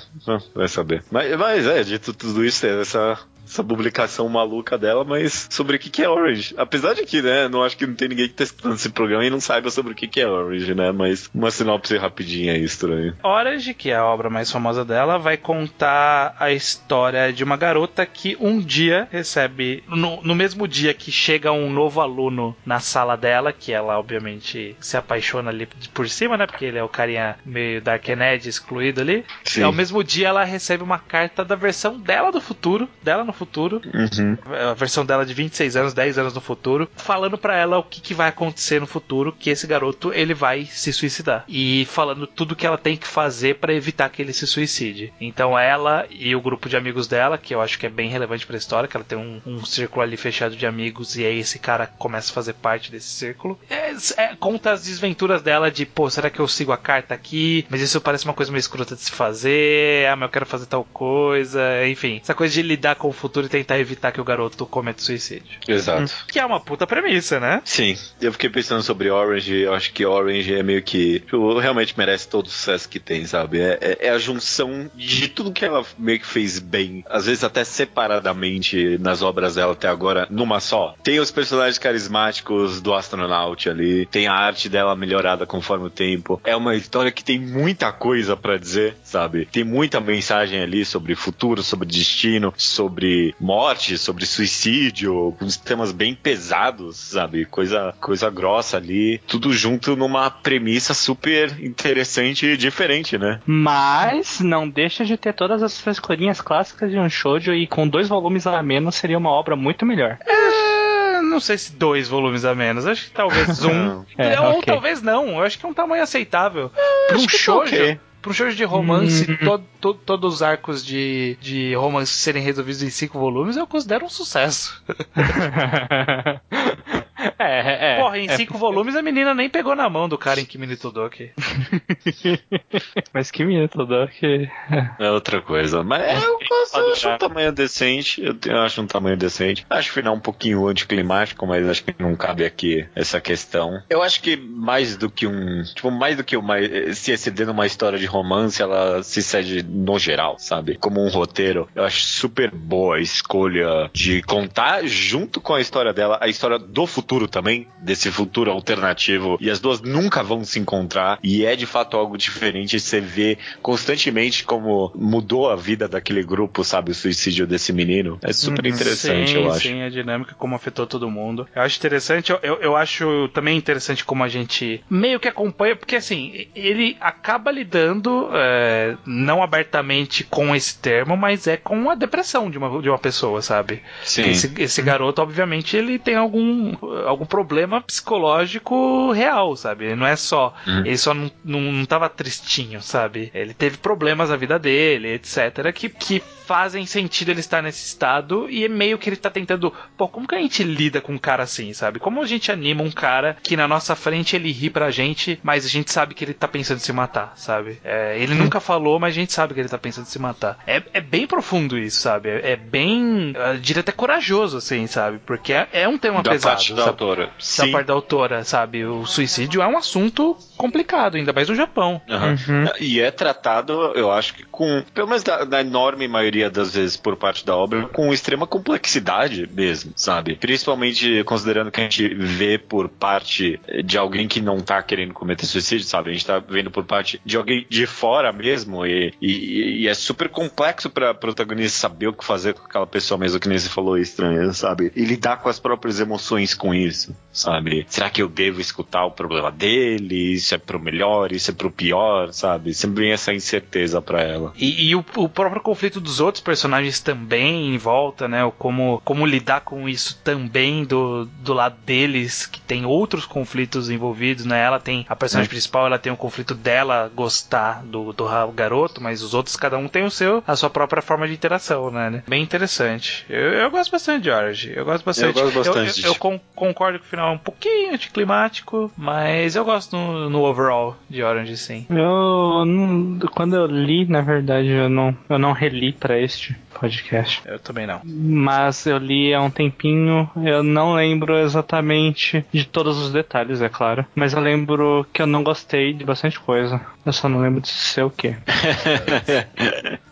vai saber. Mas, mas é, dito tudo isso, é essa, publicação maluca dela, mas sobre o que, que é Orange. Apesar de que, né, não acho que não tem ninguém que tá escutando esse programa e não saiba sobre o que, que é Orange, né? Mas uma sinopse rapidinha aí, estranho. Orange, que é a obra mais famosa dela, vai contar a história de uma garota que um dia recebe, no, no mesmo dia que chega um novo aluno na sala dela, que ela obviamente se apaixona ali por cima, né? Porque ele é o carinha meio Dark Kennedy excluído ali. Sim. Ao mesmo dia ela recebe uma carta da versão dela do futuro, dela no futuro, Uhum. a versão dela de 26 anos, 10 anos no futuro, falando pra ela o que, que vai acontecer no futuro, que esse garoto ele vai se suicidar e falando tudo que ela tem que fazer pra evitar que ele se suicide. Então ela e o grupo de amigos dela, que eu acho que é bem relevante pra história, que ela tem um, um círculo ali fechado de amigos e aí esse cara começa a fazer parte desse círculo, é, é, conta as desventuras dela de, pô, será que eu sigo a carta aqui? Mas isso parece uma coisa meio escrota de se fazer, ah, mas eu quero fazer tal coisa, enfim, essa coisa de lidar com o futuro e tentar evitar que o garoto cometa suicídio. Exato. Que é uma puta premissa, né? Sim, eu fiquei pensando sobre Orange, eu acho que Orange é meio que. tipo, realmente merece todo o sucesso que tem, sabe? É, é- é a junção de tudo que ela meio que fez bem, às vezes até separadamente nas obras dela até agora, numa só. Tem os personagens carismáticos do astronaut ali, tem a arte dela melhorada conforme o tempo. É uma história que tem muita coisa pra dizer, sabe? Tem muita mensagem ali sobre futuro, sobre destino, sobre morte, sobre suicídio, uns temas bem pesados, sabe? Coisa, coisa grossa ali, tudo junto numa premissa super interessante e diferente, né? Mas não deixa de ter todas as frescurinhas clássicas de um shoujo e com dois volumes a menos seria uma obra muito melhor. É, não sei se dois volumes a menos, acho que talvez [laughs] um. É, Ou ok. talvez não, eu acho que é um tamanho aceitável. Pra um acho que tá shoujo. ok. Pra um shoujo de romance, Hum. to- to- todos os arcos de, de romance serem resolvidos em cinco volumes, eu considero um sucesso. [laughs] é, é. Porra, em é, cinco volumes a menina nem pegou na mão do cara em Kimi no Todoki. [laughs] Mas que minuto, que. É outra coisa. Mas é, eu, gosto, eu acho um tamanho decente. Eu, eu acho um tamanho decente. Acho o final um pouquinho anticlimático, mas acho que não cabe aqui essa questão. Eu acho que mais do que um. Tipo, mais do que uma. Se exceder numa história de romance, ela se cede no geral, sabe? Como um roteiro. Eu acho super boa a escolha de contar junto com a história dela, a história do futuro também, desse futuro alternativo. E as duas nunca vão se encontrar. E é de fato algo diferente. Você vê constantemente como mudou a vida daquele grupo, sabe? O suicídio desse menino. É super interessante, Uhum. sim, eu acho. Sim, a dinâmica, como afetou todo mundo. Eu acho interessante, eu, eu, eu acho também interessante como a gente meio que acompanha, porque assim, ele acaba lidando, é, não abertamente com esse termo, mas é com a depressão de uma, de uma pessoa, sabe? Sim. Esse, esse garoto, obviamente, ele tem algum, algum problema psicológico real, sabe? Ele não é só. Hum. Ele só não, não, não tava tristinho, sabe? Ele teve problemas na vida dele, etc. Que, que fazem sentido ele estar nesse estado e é meio que ele tá tentando. Pô, como que a gente lida com um cara assim, sabe? Como a gente anima um cara que na nossa frente ele ri pra gente, mas a gente sabe que ele tá pensando em se matar, sabe? É, ele nunca falou, mas a gente sabe que ele tá pensando em se matar. É, é bem profundo isso, sabe? É, é bem. Eu diria até corajoso, assim, sabe? Porque é, é um tema pesado. sabe? Autora. da Sim. parte da autora, sabe? O suicídio é um assunto complicado, ainda mais no Japão. Aham. Uhum. E é tratado, eu acho que com, pelo menos da, da enorme maioria das vezes por parte da obra, com extrema complexidade mesmo, sabe? Principalmente considerando que a gente vê por parte de alguém que não tá querendo cometer suicídio, sabe? A gente tá vendo por parte de alguém de fora mesmo e, e, e é super complexo pra protagonista saber o que fazer com aquela pessoa mesmo que nem você falou estranha, sabe? E lidar com as próprias emoções com isso, sabe? Será que eu devo escutar o problema dele? Isso é pro melhor, isso é pro pior, sabe? Sempre vem essa incerteza pra ela. E, e o, o próprio conflito dos outros personagens também em volta, né? O como, como lidar com isso também do, do lado deles, que tem outros conflitos envolvidos, né? Ela tem, a personagem Hum. principal, ela tem o conflito dela gostar do, do garoto, mas os outros, cada um tem o seu, a sua própria forma de interação, né? Bem interessante. Eu, eu gosto bastante de Orange. Eu gosto bastante. Eu gosto bastante Eu, eu con- concordo que o final é um pouquinho anticlimático, mas eu gosto no, no overall de Orange, sim. Eu não, quando eu li, na verdade, eu não, eu não reli pra este podcast. Eu também não. Mas eu li há um tempinho, eu não lembro exatamente de todos os detalhes, é claro. Mas eu lembro que eu não gostei de bastante coisa. Eu só não lembro de ser o quê. [laughs]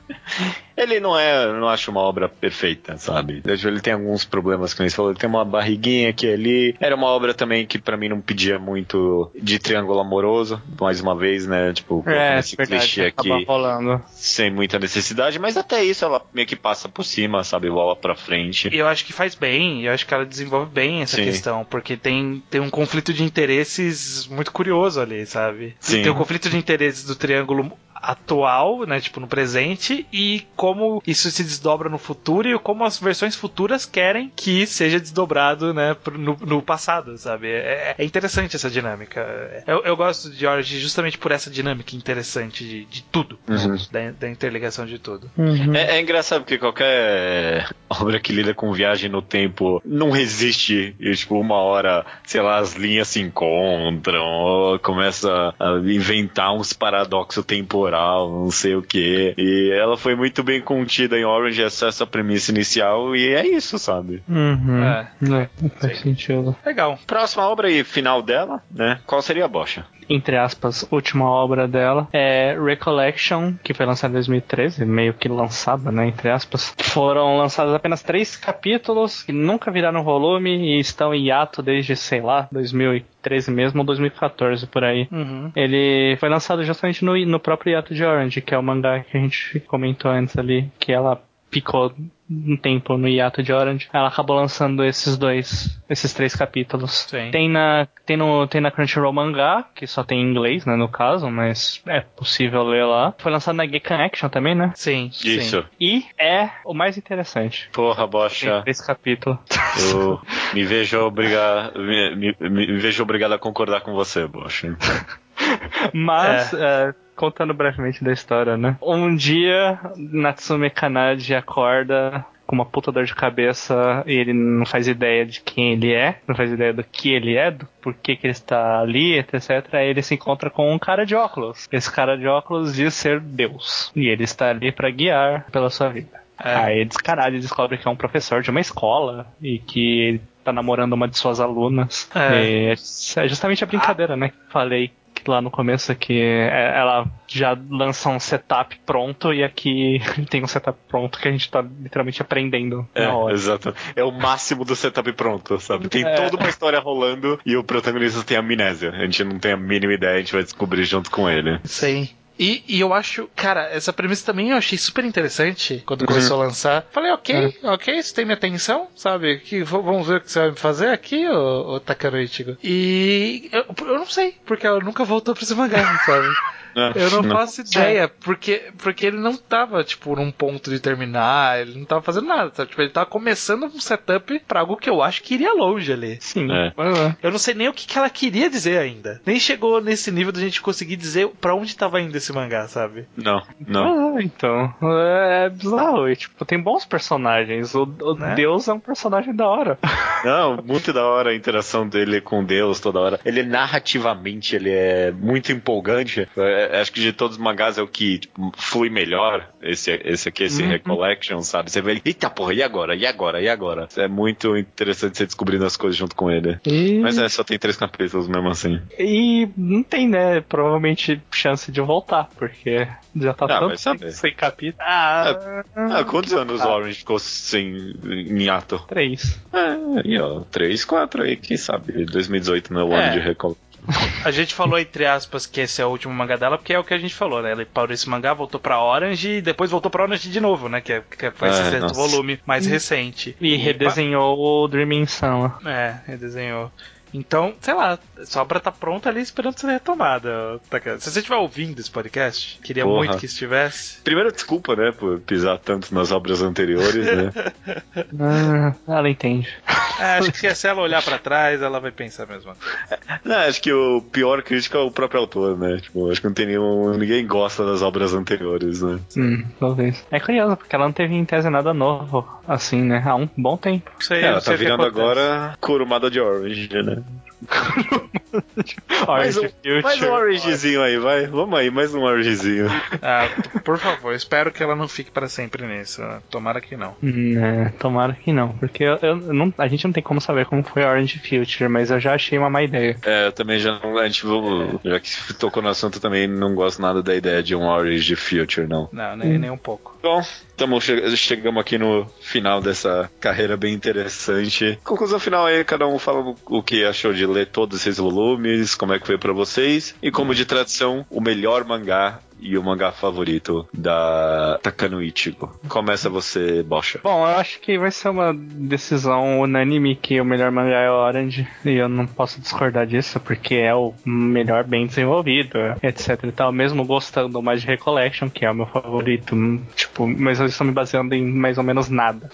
Ele não é, eu não acho uma obra perfeita, sabe? Ele tem alguns problemas que você falou, ele tem uma barriguinha aqui e ali. Era uma obra também que pra mim não pedia muito de triângulo amoroso, mais uma vez, né? Tipo, colocando esse clichê acaba aqui rolando. sem muita necessidade, mas até isso ela meio que passa por cima, sabe? Bola pra frente. E eu acho que faz bem, eu acho que ela desenvolve bem essa Sim. questão, porque tem, tem um conflito de interesses muito curioso ali, sabe? Sim. Tem o conflito de interesses do triângulo atual, né? Tipo, no presente, e como isso se desdobra no futuro e como as versões futuras querem que seja desdobrado, né, no, no passado, sabe? É, é, interessante essa dinâmica. Eu, eu, gosto de Orange justamente por essa dinâmica interessante de, de tudo, uhum. da, da, interligação de tudo. Uhum. É, é, engraçado porque qualquer [laughs] obra que lida com viagem no tempo não resiste, e, tipo, uma hora, sei lá, as linhas se encontram, começa a inventar uns paradoxos temporal, não sei o que. E ela foi muito bem contida em Orange, essa, essa premissa inicial, e é isso, sabe? Uhum. É. é, faz Sim. sentido. Legal. Próxima obra e final dela, né? Qual seria a bocha? Entre aspas, última obra dela é Recollection, que foi lançada em 2013, meio que lançada, né, entre aspas. Foram lançados apenas três capítulos que nunca viraram volume e estão em hiato desde, sei lá, 2013 mesmo ou 2014 por aí. Uhum. Ele foi lançado justamente no, no próprio hiato de Orange, que é o mangá que a gente comentou antes ali, que ela ficou um tempo no hiato de Orange, ela acabou lançando esses dois, esses três capítulos. Sim. Tem na, tem no, tem na Crunchyroll mangá, que só tem em inglês, né, no caso, mas é possível ler lá. Foi lançado na Geek Action também, né? Sim. Isso. Sim. E é o mais interessante. Porra, bocha. Esse capítulo. Eu me vejo obrigado, me, me, me, vejo obrigado a concordar com você, bocha. [laughs] mas, é. É, contando brevemente da história, né? Um dia, Natsume Kanade acorda com uma puta dor de cabeça e ele não faz ideia de quem ele é, não faz ideia do que ele é, do porquê que ele está ali, etc. Aí ele se encontra com um cara de óculos. Esse cara de óculos diz ser Deus. E ele está ali para guiar pela sua vida. É. Aí descarado ele descobre que é um professor de uma escola e que ele tá namorando uma de suas alunas. É, é justamente a brincadeira, ah. né? Falei lá no começo que é, ela já lança um setup pronto e aqui [laughs] tem um setup pronto que a gente tá literalmente aprendendo é, na hora. Exato. É o máximo do setup pronto, sabe? Tem é. toda uma história rolando e o protagonista tem amnésia. A gente não tem a mínima ideia, a gente vai descobrir junto com ele. Sim. E, e, eu acho, cara, essa premissa também eu achei super interessante quando uhum. começou a lançar. Falei, ok, uhum. ok, isso tem minha atenção, sabe? Que, vamos ver o que você vai me fazer aqui, ô, ô Takano Ichigo. E eu, eu não sei, porque ela nunca voltou pra esse mangá, [laughs] sabe? É, eu não, não, faço ideia, porque, porque ele não tava, tipo, num ponto de terminar, ele não tava fazendo nada, sabe? Tipo, ele tava começando um setup pra algo que eu acho que iria longe ali. Sim. É. Eu não sei nem o que, que ela queria dizer ainda. Nem chegou nesse nível da gente conseguir dizer pra onde tava indo esse mangá, sabe? Não, não. [laughs] Ah, então. É bizarro. E, tipo, tem bons personagens. O, o né? Deus é um personagem da hora. [laughs] Não, muito da hora a interação dele com Deus toda hora. Ele narrativamente, ele é muito empolgante. É, é, acho que de todos os mangás é o que tipo, flui melhor. Esse, esse aqui, esse uhum. Recollection, sabe? Você vê ele, eita porra, e agora? E agora? E agora? É muito interessante você descobrindo as coisas junto com ele. E... Mas é, só tem três capítulos mesmo assim. E não tem, né? Provavelmente chance de voltar, porque já tá ah, tanto sem capítulo. Ah, é, ah, quantos anos o Orange ficou sem em ato? Três. É, aí, ó, três, quatro aí, quem sabe? 2018 não é o ano de Recollection. A gente falou, entre aspas, que esse é o último mangá dela, porque é o que a gente falou, né? Ele parou esse mangá, voltou pra Orange e depois voltou pra Orange de novo, né? Que, é, que foi esse é, volume mais recente. E, e redesenhou o Dreaming Sun. É, redesenhou. Então, sei lá, pra estar tá pronta ali esperando ser retomada. Se você estiver ouvindo esse podcast, queria Porra. muito que estivesse. Primeiro, desculpa, né, por pisar tanto nas obras anteriores, né? [laughs] ah, ela entende. É, acho que se ela olhar para trás, ela vai pensar mesmo. Não, acho que o pior crítico é o próprio autor, né? Tipo, acho que não tem nenhum. Ninguém gosta das obras anteriores, né? Hum, talvez. É curioso, porque ela não teve em tese nada novo, assim, né? Há um bom tempo. Sei, é, ela tá virando agora Kurumada de Orange, né? [laughs] mais, um, mais um Orangezinho aí, vai. Vamos aí, mais um Orangezinho. Ah, por favor, espero que ela não fique para sempre nisso. Tomara que não. É, tomara que não, porque eu, eu, não, a gente não tem como saber como foi Orange Future, mas eu já achei uma má ideia. É, eu também já não. A gente, já que tocou no assunto, também não gosto nada da ideia de um Orange Future, não. Não, nem, hum. nem um pouco. Bom, tamo, chegamos aqui no final dessa carreira bem interessante. Conclusão final aí, cada um fala o que achou de ler todos esses volumes, como é que foi para vocês. E como de tradição, o melhor mangá e o mangá favorito da Takano Ichigo. Começa você, Bocha. Bom, eu acho que vai ser uma decisão unânime que o melhor mangá é o Orange, e eu não posso discordar disso, porque é o melhor bem desenvolvido, etc e tal, mesmo gostando mais de Recollection, que é o meu favorito, tipo, mas eu estou me baseando em mais ou menos nada.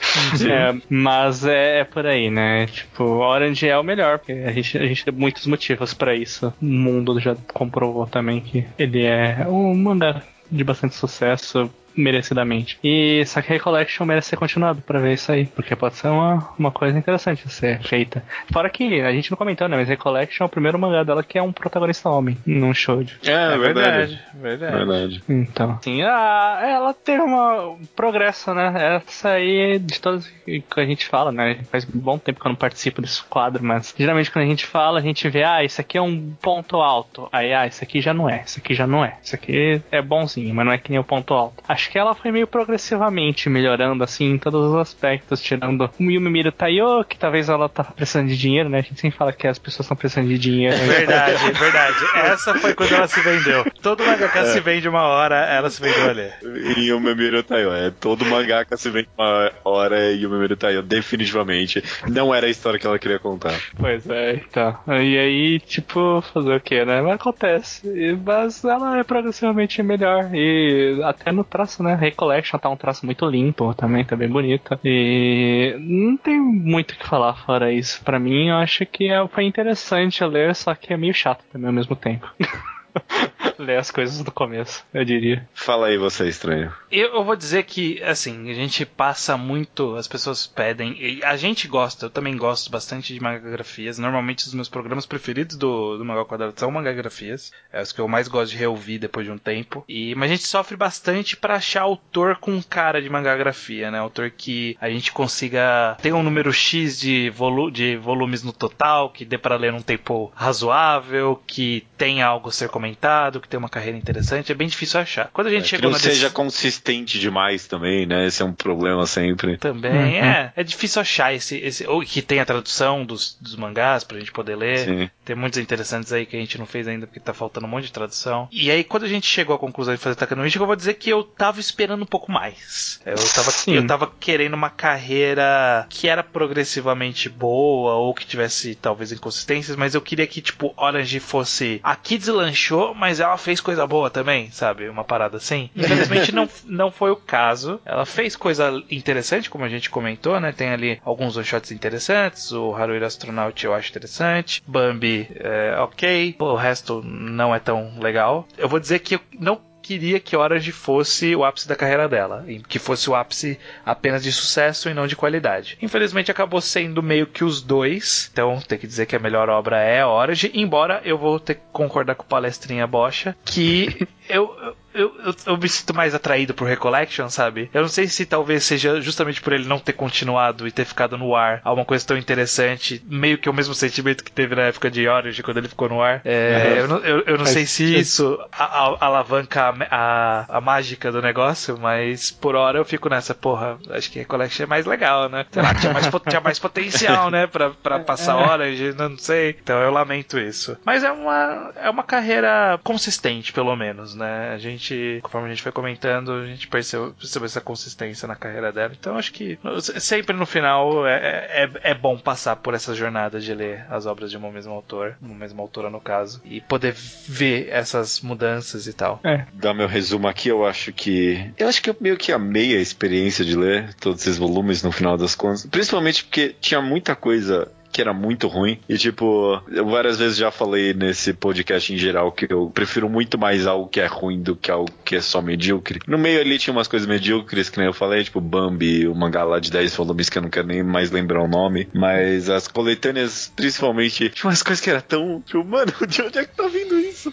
É, mas é, é, por aí, né? Tipo, Orange é o melhor, porque a gente, a gente tem muitos motivos para isso. O mundo já comprovou também que ele é um mangá de bastante sucesso merecidamente. E Sakai Collection merece ser continuado para ver isso aí, porque pode ser uma, uma coisa interessante a ser feita. Fora que a gente não comentou, né? Mas Recollection é o primeiro mangá dela que é um protagonista homem num show. É, é verdade. Verdade. verdade. Então, sim, a, ela teve um progresso, né? Essa aí, de todas que a gente fala, né? Faz um bom tempo que eu não participo desse quadro, mas geralmente quando a gente fala, a gente vê, ah, isso aqui é um ponto alto. Aí, ah, isso aqui já não é, isso aqui já não é. Isso aqui é bonzinho, mas não é que nem o ponto alto. Acho acho que ela foi meio progressivamente melhorando, assim, em todos os aspectos, tirando o Yumimiro Taiyo, que talvez ela tá precisando de dinheiro, né? A gente sempre fala que as pessoas estão precisando de dinheiro. Né? Verdade, [laughs] verdade. Essa foi quando ela se vendeu. Todo mangaka é. se vende uma hora, ela se vendeu ali. E o Yumimiro Taiyo, é. Todo mangaka se vende uma hora e o Yumimiro Taiyo, definitivamente. Não era a história que ela queria contar. Pois é, então. E aí, tipo, fazer o que, né? Mas acontece. Mas ela é progressivamente melhor. E até no traço traço, né? Recollection tá um traço muito limpo também, tá bem bonita. E não tem muito o que falar fora isso. Para mim, eu acho que é, foi interessante ler, só que é meio chato também ao mesmo tempo. [laughs] ler as coisas do começo, eu diria. Fala aí, você estranho. Eu, eu, vou dizer que, assim, a gente passa muito, as pessoas pedem, a gente gosta, eu também gosto bastante de magagrafias. Normalmente os meus programas preferidos do, do Magal Quadrado são magagrafias. É os que eu mais gosto de reouvir depois de um tempo. E, mas a gente sofre bastante para achar autor com cara de magagrafia, né? Autor que a gente consiga ter um número X de, volu de volumes no total, que dê para ler num tempo razoável, que tenha algo a ser comentado, que tenha uma carreira interessante, é bem difícil achar. Quando a gente é, chegou que não seja consistente demais também, né? Esse é um problema sempre. Também, uhum. é. É difícil achar esse, esse. Ou que tenha a tradução dos, dos mangás pra gente poder ler. Sim. Tem muitos interessantes aí que a gente não fez ainda porque tá faltando um monte de tradução. E aí, quando a gente chegou à conclusão de fazer Takanoichi, eu vou dizer que eu tava esperando um pouco mais. Eu tava, eu tava querendo uma carreira que era progressivamente boa, ou que tivesse talvez inconsistências, mas eu queria que, tipo, Orange fosse. Aqui deslanchou, mas ela fez coisa boa também, sabe? Uma parada assim. [laughs] Infelizmente não, não foi o caso. Ela fez coisa interessante, como a gente comentou, né? Tem ali alguns one-shots interessantes. O Haruhi Astronaut eu acho interessante. Bambi, é, ok. o resto não é tão legal. Eu vou dizer que eu não queria que Orange fosse o ápice da carreira dela, que fosse o ápice apenas de sucesso e não de qualidade. Infelizmente acabou sendo meio que os dois, então tem que dizer que a melhor obra é Orange, embora eu vou ter que concordar com o palestrinha Bocha que [laughs] eu, eu, eu, eu, me sinto mais atraído por Recollection, sabe? Eu não sei se talvez seja justamente por ele não ter continuado e ter ficado no ar alguma coisa tão interessante, meio que o mesmo sentimento que teve na época de Orange quando ele ficou no ar. É, eu, não, eu, eu não sei se isso a, a, alavanca a, a, mágica do negócio, mas por hora eu fico nessa, porra, acho que Recollection é mais legal, né? Sei lá, tinha mais, tinha mais potencial, né? Pra, pra [laughs] passar Orange, não sei. Então eu lamento isso. Mas é uma, é uma carreira consistente, pelo menos, né? A gente, conforme a gente foi comentando, a gente percebeu, percebeu essa consistência na carreira dela. Então acho que sempre no final é, é, é bom passar por essa jornada de ler as obras de uma mesma autor, uma mesma autora no caso, e poder ver essas mudanças e tal. É. Dar meu resumo aqui, eu acho que. Eu acho que eu meio que amei a experiência de ler todos esses volumes no final das contas. Principalmente porque tinha muita coisa que era muito ruim. E, tipo, eu várias vezes já falei nesse podcast em geral que eu prefiro muito mais algo que é ruim do que algo que é só medíocre. No meio ali tinha umas coisas medíocres, que nem eu falei, tipo Bambi, o mangá lá de 10 volumes que eu não quero nem mais lembrar o nome. Mas as coletâneas, principalmente, tinha umas coisas que era tão. Tipo, mano, [laughs] de onde é que tá vindo isso?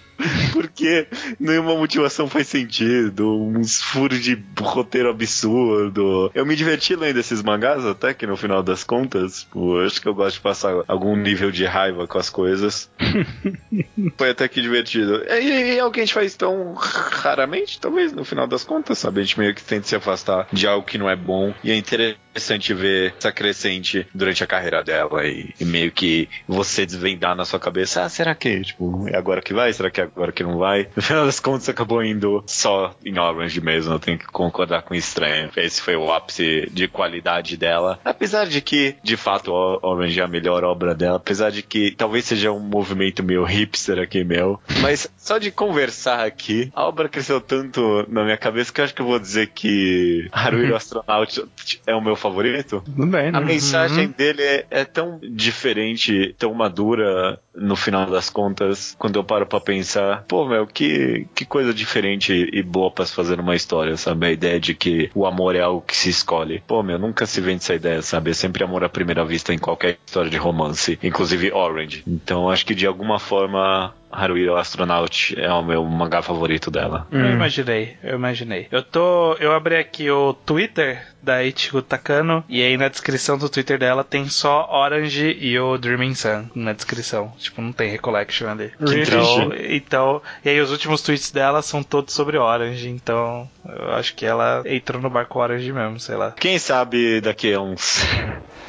Porque nenhuma motivação faz sentido, uns furos de roteiro absurdo. Eu me diverti lendo esses mangás até que no final das contas, pô, acho que eu gosto de passar algum nível de raiva com as coisas. [laughs] Foi até que divertido. E, e é o que a gente faz tão raramente, talvez, no final das contas, sabe? A gente meio que tenta se afastar de algo que não é bom. E é interessante ver essa crescente durante a carreira dela e, e meio que você desvendar na sua cabeça, ah, será que, tipo, é agora que vai? Será que é agora que não vai. [laughs] No final das contas, acabou indo só em Orange mesmo. Eu tenho que concordar com o estranho. Esse foi o ápice de qualidade dela. Apesar de que, de fato, Orange é a melhor obra dela. Apesar de que talvez seja um movimento meio hipster aqui meu. Mas só de conversar aqui, a obra cresceu tanto na minha cabeça que eu acho que eu vou dizer que Haruhi [laughs] Astronaut é o meu favorito. Tudo bem, A né? mensagem dele é, é tão diferente, tão madura no final das contas, quando eu paro pra pensar, pô, meu, que, que coisa diferente e boa pra se fazer numa história, sabe? A ideia de que o amor é algo que se escolhe. Pô, meu, nunca se vende essa ideia, sabe? É sempre amor à primeira vista em qualquer história de romance, inclusive Orange. Então acho que de alguma forma Haruhi Astronaut é o meu mangá favorito dela. Eu imaginei, eu imaginei. Eu tô. Eu abri aqui o Twitter da Ichigo Takano e aí na descrição do Twitter dela tem só Orange e o Dreaming Sun na descrição. Tipo, não tem recollection ali. Então, então, e aí os últimos tweets dela são todos sobre Orange, então eu acho que ela entrou no barco Orange mesmo, sei lá. Quem sabe daqui a uns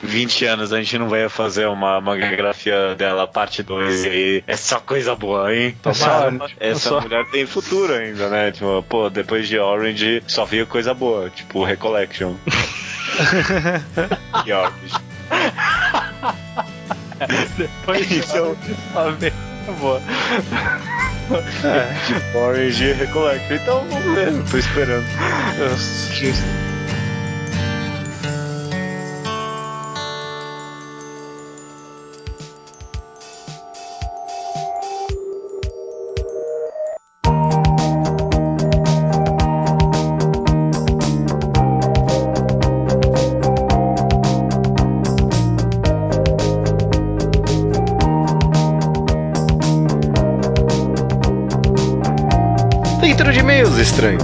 20 anos a gente não vai fazer uma mangagrafia dela parte 2 e aí é só coisa boa, hein? Tomara. Essa Só- mulher tem futuro ainda, né? Tipo, pô, depois de Orange só veio coisa boa, tipo Recollection. [laughs] e Orange. Depois Então, só ver. Boa. tipo, Orange e Recollection. Então vamos ver, tô esperando. Leitura de e-mails, estranho.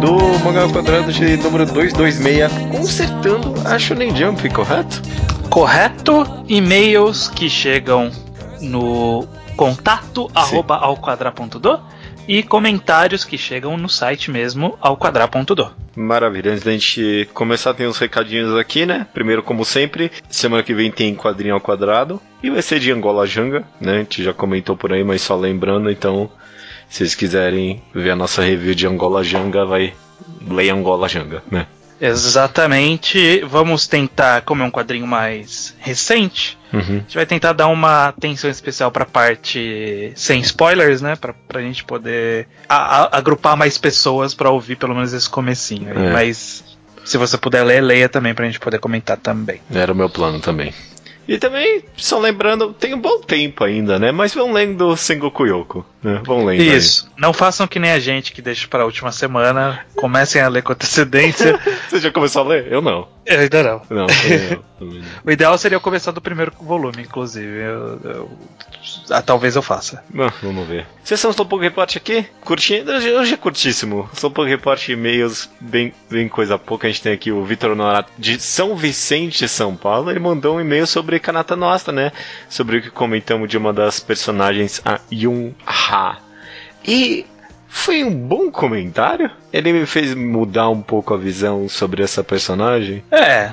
Do Mangá ao Quadrado de número 226, consertando a Shonen Jump, correto? Correto? E-mails que chegam no contato arroba ao quadra.do e comentários que chegam no site mesmo ao quadra.do. Maravilha, antes da gente começar, tem uns recadinhos aqui, né? Primeiro, como sempre, semana que vem tem quadrinho ao quadrado e vai ser de Angola Janga, né? A gente já comentou por aí, mas só lembrando, então, se vocês quiserem ver a nossa review de Angola Janga, vai ler Angola Janga, né? Exatamente. Vamos tentar, como é um quadrinho mais recente, Uhum. a gente vai tentar dar uma atenção especial pra parte sem spoilers, né? Pra, pra gente poder a- a- agrupar mais pessoas pra ouvir pelo menos esse comecinho. aí. É. Mas se você puder ler, leia também pra gente poder comentar também. Era o meu plano também. E também, só lembrando, tem um bom tempo ainda, né? Mas vão lendo Sengoku Yoko. Né? Vão lendo aí. Isso. Não façam que nem a gente que deixa pra última semana. Comecem a ler com antecedência. [laughs] Você já começou a ler? Eu não. Eu ainda não. Não, também não. Também não. [laughs] O ideal seria eu começar do primeiro volume, inclusive. Eu- eu- ah, talvez eu faça. Vamos ver. Sessão Slowpoke Report aqui, curtindo. Hoje, hoje é curtíssimo. Slowpoke Report e-mails, bem, bem coisa pouca. A gente tem aqui o Vitor Honorato de São Vicente, São Paulo. Ele mandou um e-mail sobre Kanata Nosta, né? Sobre o que comentamos de uma das personagens, a Yun Ha. E foi um bom comentário. Ele me fez mudar um pouco a visão sobre essa personagem. É.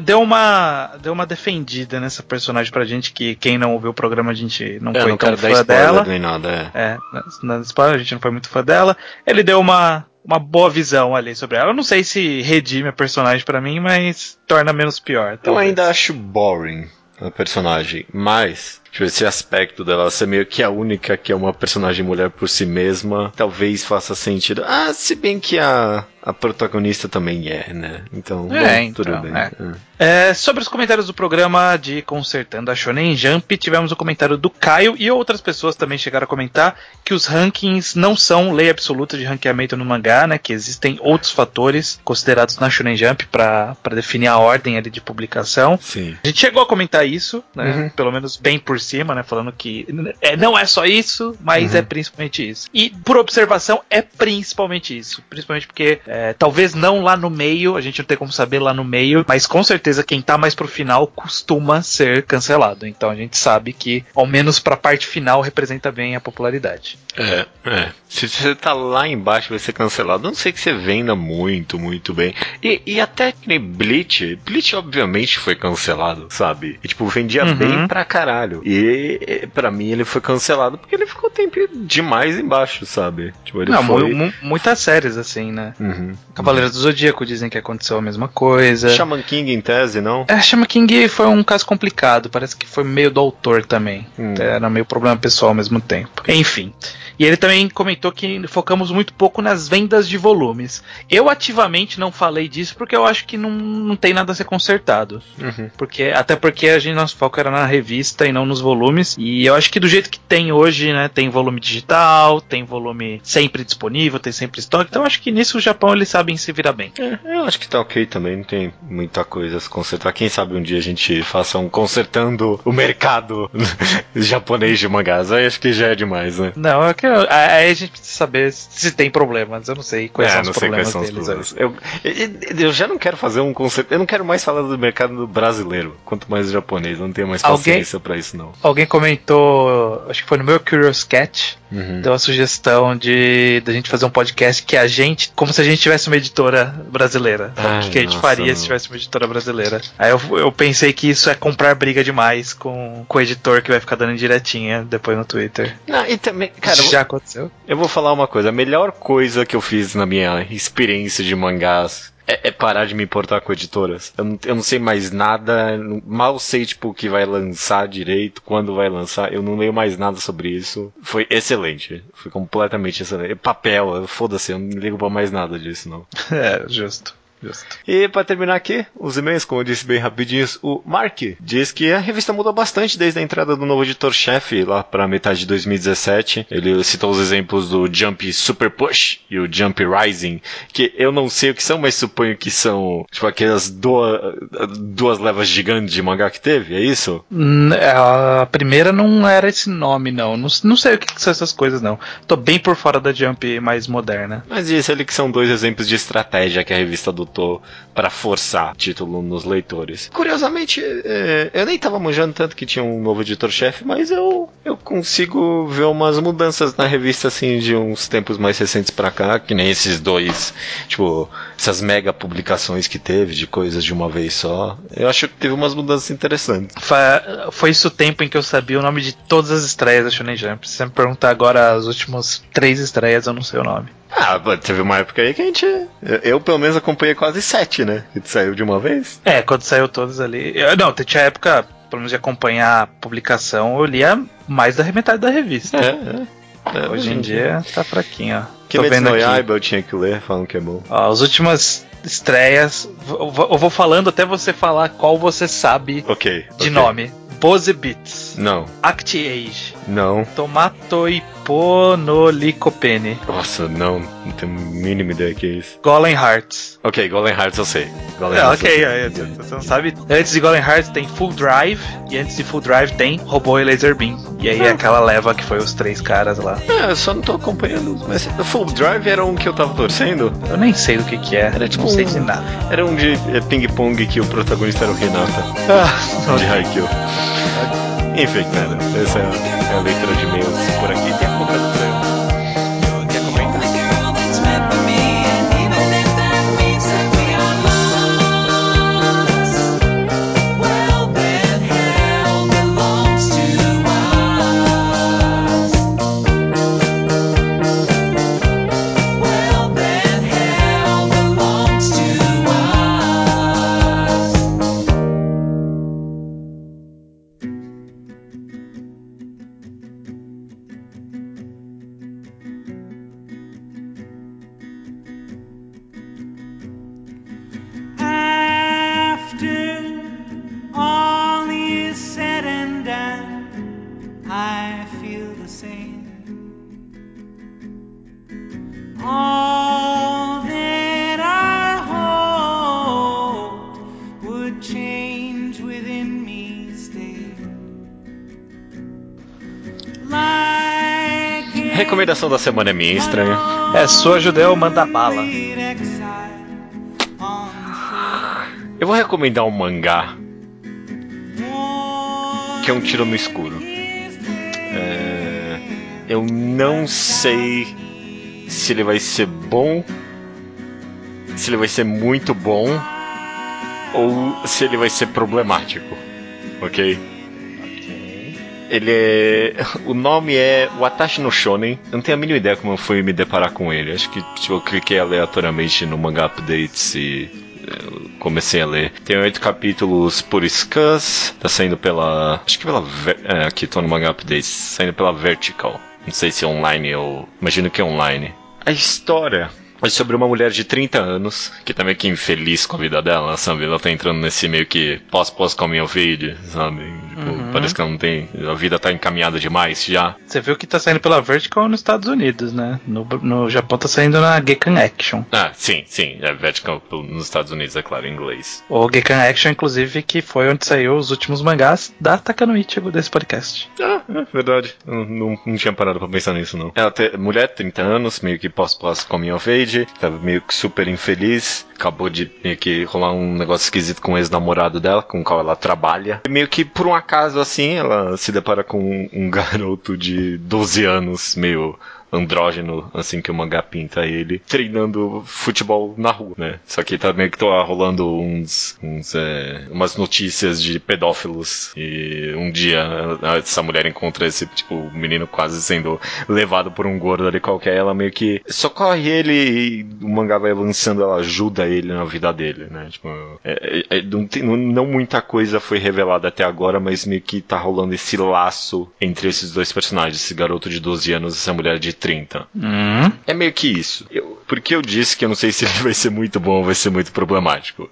Deu, uma deu uma defendida nessa personagem pra gente que quem não ouviu o programa a gente não Eu foi não tão fã dela. nem nada, é. É, na, na spoiler a gente não foi muito fã dela. Ele deu uma uma boa visão ali sobre ela. Eu não sei se redime a personagem pra mim, mas torna menos pior. Eu talvez. ainda acho boring a personagem, mas tipo, esse aspecto dela ser meio que a única que é uma personagem mulher por si mesma, talvez faça sentido. Ah, se bem que a, a protagonista também é, né? Então, É, bom, então, tudo bem. é. É. É, sobre os comentários do programa de Consertando a Shonen Jump, tivemos o comentário do Caio e outras pessoas também chegaram a comentar que os rankings não são lei absoluta de ranqueamento no mangá, né? Que existem outros fatores considerados na Shonen Jump para definir a ordem ali de publicação. Sim. A gente chegou a comentar isso, né? Uhum. Pelo menos bem por cima, né? Falando que é, não é só isso, mas Uhum. é principalmente isso. E por observação, é principalmente isso. Principalmente porque é, talvez não lá no meio, a gente não tem como saber lá no meio, mas com certeza quem tá mais pro final costuma ser cancelado. Então a gente sabe que, ao menos pra parte final, representa bem a popularidade. É, é. Se você tá lá embaixo vai ser cancelado, a não sei que você venda muito, muito bem. E, e até que nem Bleach, Bleach obviamente foi cancelado, sabe? E tipo, vendia Uhum. bem pra caralho. E para mim ele foi cancelado porque ele ficou tempo demais embaixo, sabe? Tipo, ele Não, foi... mu muitas séries assim, né? Uhum. Cavaleiros uhum. do Zodíaco dizem que aconteceu a mesma coisa. Shaman King em tese, não? É, Shaman King foi um caso complicado, parece que foi meio do autor também. Hum. Era meio problema pessoal ao mesmo tempo. Enfim. E ele também comentou que focamos muito pouco nas vendas de volumes. Eu ativamente não falei disso porque eu acho que não, não tem nada a ser consertado. Uhum. Porque, até porque a gente, nosso foco era na revista e não nos volumes. E eu acho que do jeito que tem hoje, né? Tem volume digital, tem volume sempre disponível, tem sempre estoque. Então acho que nisso o Japão eles sabem se virar bem. É, eu acho que tá ok também, não tem muita coisa a se consertar. Quem sabe um dia a gente faça um consertando o mercado [laughs] japonês de mangás. Aí acho que já é demais, né? Não, é que Aí a gente precisa saber se tem problemas. Eu não sei quais é, são os problemas são deles. Os eu, eu, já não quero fazer um conceito. Eu não quero mais falar do mercado brasileiro, quanto mais japonês. Eu não tenho mais paciência pra isso, não. Alguém comentou, acho que foi no meu Curious Cat, uhum. deu a sugestão de, de a gente fazer um podcast que a gente, como se a gente tivesse uma editora brasileira. Ai, o que a gente faria não. se tivesse uma editora brasileira? Aí eu, eu pensei que isso é comprar briga demais com, com o editor que vai ficar dando diretinha depois no Twitter. Não, e também, cara, já aconteceu. Eu vou falar uma coisa, a melhor coisa que eu fiz na minha experiência de mangás é, é, parar de me importar com editoras. Eu não, eu não sei mais nada, mal sei, tipo, o que vai lançar direito, quando vai lançar, eu não leio mais nada sobre isso. Foi excelente. Foi completamente excelente. Papel, foda-se, eu não ligo pra mais nada disso, não. [laughs] É, justo. Justo. E para terminar aqui, os e-mails, como eu disse bem rapidinhos, o Mark diz que a revista mudou bastante desde a entrada do novo editor-chefe lá para metade de 2017. Ele citou os exemplos do Jump Super Push e o Jump Rising, que eu não sei o que são, mas suponho que são tipo aquelas duas, duas levas gigantes de mangá que teve, é isso? A primeira não era esse nome, não. Não, não sei o que, que são essas coisas, não. Tô bem por fora da Jump mais moderna. Mas disse ele que são dois exemplos de estratégia que a revista do adotou para forçar título nos leitores. Curiosamente, é, eu nem tava manjando tanto que tinha um novo editor-chefe, mas eu, eu consigo ver umas mudanças na revista assim de uns tempos mais recentes para cá, que nem esses dois, tipo, essas mega publicações que teve de coisas de uma vez só. Eu acho que teve umas mudanças interessantes. Foi, foi isso o tempo em que eu sabia o nome de todas as estreias da Shonen Jump. Se você me perguntar agora as últimas três estreias, eu não sei o nome. Ah, teve uma época aí que a gente. Eu, pelo menos acompanhei quase sete, né? Que saiu de uma vez. É, quando saiu todos ali. Eu, não, tinha época, pelo menos de acompanhar a publicação, eu lia mais da metade da revista. É, é. É, Hoje em dia tá fraquinho, ó. Kimetsu no Yaiba eu tinha que ler, falando que é bom. Ó, as últimas estreias, eu vou falando até você falar qual você sabe okay, de okay. nome. Bose Beats. Não. Act Age. Não. Tomato e Ponolicopene. Nossa, não. Não tenho a mínima ideia que é isso. Golem Hearts. Ok, Golem Hearts eu sei. Golem é, Hearts ok, sei. É, você não sabe. Antes de Golem Hearts tem Full Drive. E antes de Full Drive tem Robô e Laser Beam. E aí é aquela leva que foi os três caras lá. É, eu só não tô acompanhando. Mas Full Drive era um que eu tava torcendo? Eu nem sei do que que é. Era tipo não sei de nada. Era um de é, ping-pong que o protagonista era o Renata. Ah, de Haikyuu. Enfim, cara, essa é a leitura de e-mails recomendação da semana é minha estranha. É, sua judeu manda bala. Eu vou recomendar um mangá que é um tiro no escuro. É, eu não sei se ele vai ser bom, se ele vai ser muito bom ou se ele vai ser problemático, ok? Ele é. [laughs] O nome é Watashi no Shonen. Eu não tenho a mínima ideia como eu fui me deparar com ele. Acho que tipo, eu cliquei aleatoriamente no Manga Updates e eu comecei a ler. Tem oito capítulos por Scans, tá saindo pela. Acho que pela. É, aqui tô no Manga Updates, saindo pela Vertical. Não sei se é online ou. Imagino que é online. A história é sobre uma mulher de 30 anos, que tá meio que infeliz com a vida dela, sabe? Ela tá entrando nesse meio que pós-pós-coming of age, sabe? Tipo, uhum. parece que não tem. A vida tá encaminhada demais já. Você viu que tá saindo pela Vertical nos Estados Unidos, né? No, no Japão tá saindo na Gekan Action. Ah, sim, sim. É Vertical nos Estados Unidos, é claro, em inglês. O Gekan Action, inclusive, que foi onde saiu os últimos mangás da Takano Ichigo desse podcast. Ah, é verdade. Não, não, não, tinha parado pra pensar nisso, não. Ela tem mulher, 30 anos, meio que pós-pós-coming of age tava meio que super infeliz. Acabou de meio que rolar um negócio esquisito com o ex-namorado dela, com o qual ela trabalha. E meio que por um acaso assim, ela se depara com um [laughs] garoto de 12 anos, meio andrógeno, assim que o mangá pinta ele, treinando futebol na rua, né? Só que tá meio que tá rolando uns, uns é, umas notícias de pedófilos e um dia essa mulher encontra esse, tipo, menino quase sendo levado por um gordo ali qualquer, ela meio que socorre ele e o mangá vai avançando, ela ajuda ele na vida dele, né? Tipo, é, é, é não, tem, não, não muita coisa foi revelada até agora, mas meio que tá rolando esse laço entre esses dois personagens, esse garoto de 12 anos e essa mulher de 30. Hum. É meio que isso. Eu, porque eu disse que eu não sei se ele vai ser muito bom ou vai ser muito problemático.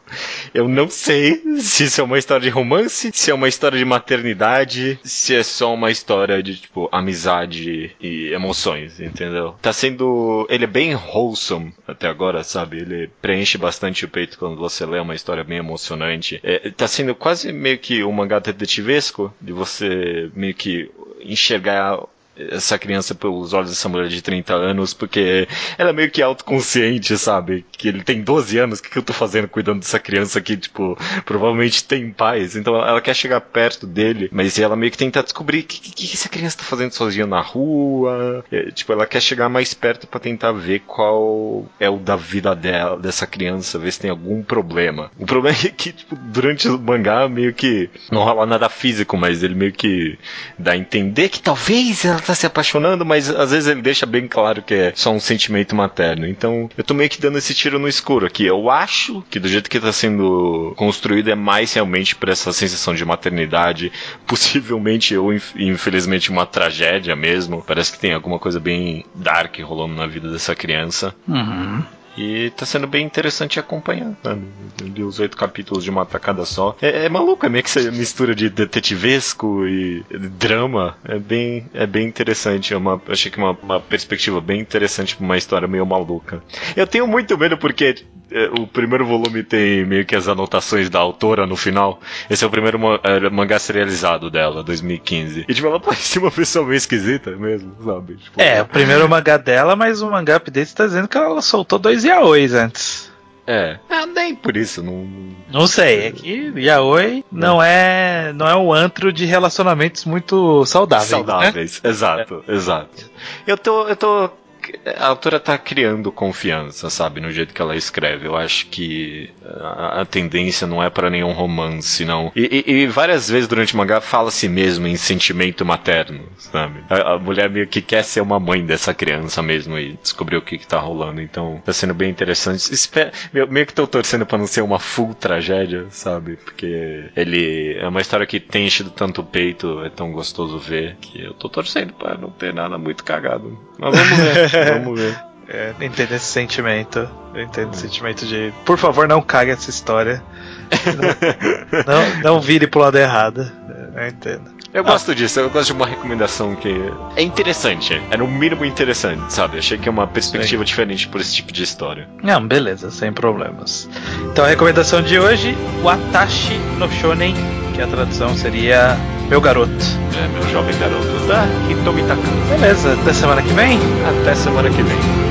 Eu não sei se isso é uma história de romance, se é uma história de maternidade, se é só uma história de, tipo, amizade e emoções, entendeu? Tá sendo. Ele é bem wholesome até agora, sabe? Ele preenche bastante o peito quando você lê uma história bem emocionante. É, tá sendo quase meio que um mangá detetivesco, de você meio que enxergar essa criança pelos olhos dessa mulher de 30 anos, porque ela é meio que autoconsciente, sabe? Que ele tem 12 anos, o que, que eu tô fazendo cuidando dessa criança que, tipo, provavelmente tem pais. Então ela quer chegar perto dele, mas ela meio que tenta descobrir o que, que, que, essa criança tá fazendo sozinha na rua. É, tipo, ela quer chegar mais perto para tentar ver qual é o da vida dela, dessa criança, ver se tem algum problema. O problema [laughs] é que, tipo, durante o mangá, meio que não rola nada físico, mas ele meio que dá a entender que talvez ela tá se apaixonando, mas às vezes ele deixa bem claro que é só um sentimento materno. Então eu tô meio que dando esse tiro no escuro aqui. Eu acho que do jeito que tá sendo construído é mais realmente por essa sensação de maternidade, [laughs] possivelmente ou infelizmente uma tragédia mesmo. Parece que tem alguma coisa bem dark rolando na vida dessa criança. Uhum. E tá sendo bem interessante acompanhar. Né? os oito capítulos de uma tacada só. É, é maluco, é meio que essa mistura de detetivesco e drama. É bem, é bem interessante. É uma, achei que uma, uma perspectiva bem interessante pra uma história meio maluca. Eu tenho muito medo porque é, o primeiro volume tem meio que as anotações da autora no final. Esse é o primeiro é, mangá serializado dela, 2015. E tipo, ela [laughs] parecia uma pessoa meio esquisita mesmo, sabe? Tipo, é, o primeiro mangá dela, mas o mangá update tá dizendo que ela soltou dois yaois antes. É. Ah, nem por isso, não. Não sei, é que Yaoi não é não é um antro de relacionamentos muito saudáveis. Né? Saudáveis, né? exato, é. exato. Eu tô, eu tô a autora tá criando confiança, sabe, no jeito que ela escreve. Eu acho que a, a tendência não é para nenhum romance, não. E, e, e, várias vezes durante o mangá fala-se mesmo em sentimento materno, sabe? A, a, mulher meio que quer ser uma mãe dessa criança mesmo e descobrir o que, que tá rolando. Então tá sendo bem interessante. Meio, meio que tô torcendo pra não ser uma full tragédia, sabe? Porque ele é uma história que tem enchido tanto o peito, é tão gostoso ver, que eu tô torcendo pra não ter nada muito cagado. Mas vamos [laughs] ver. [laughs] Vamos ver. É, entendo esse sentimento. Eu entendo esse sentimento de. Por favor, não cague essa história. [laughs] Não, não, não vire pro lado errado. Eu entendo. Eu ah. gosto disso, eu gosto de uma recomendação que é interessante, é no mínimo interessante, sabe? Achei que é uma perspectiva Sim. diferente por esse tipo de história. Não, beleza, sem problemas. Então a recomendação de hoje, Watashi no Shonen, que a tradução seria Meu Garoto. É, meu jovem garoto da Hitomi Beleza, até semana que vem? Até semana que vem.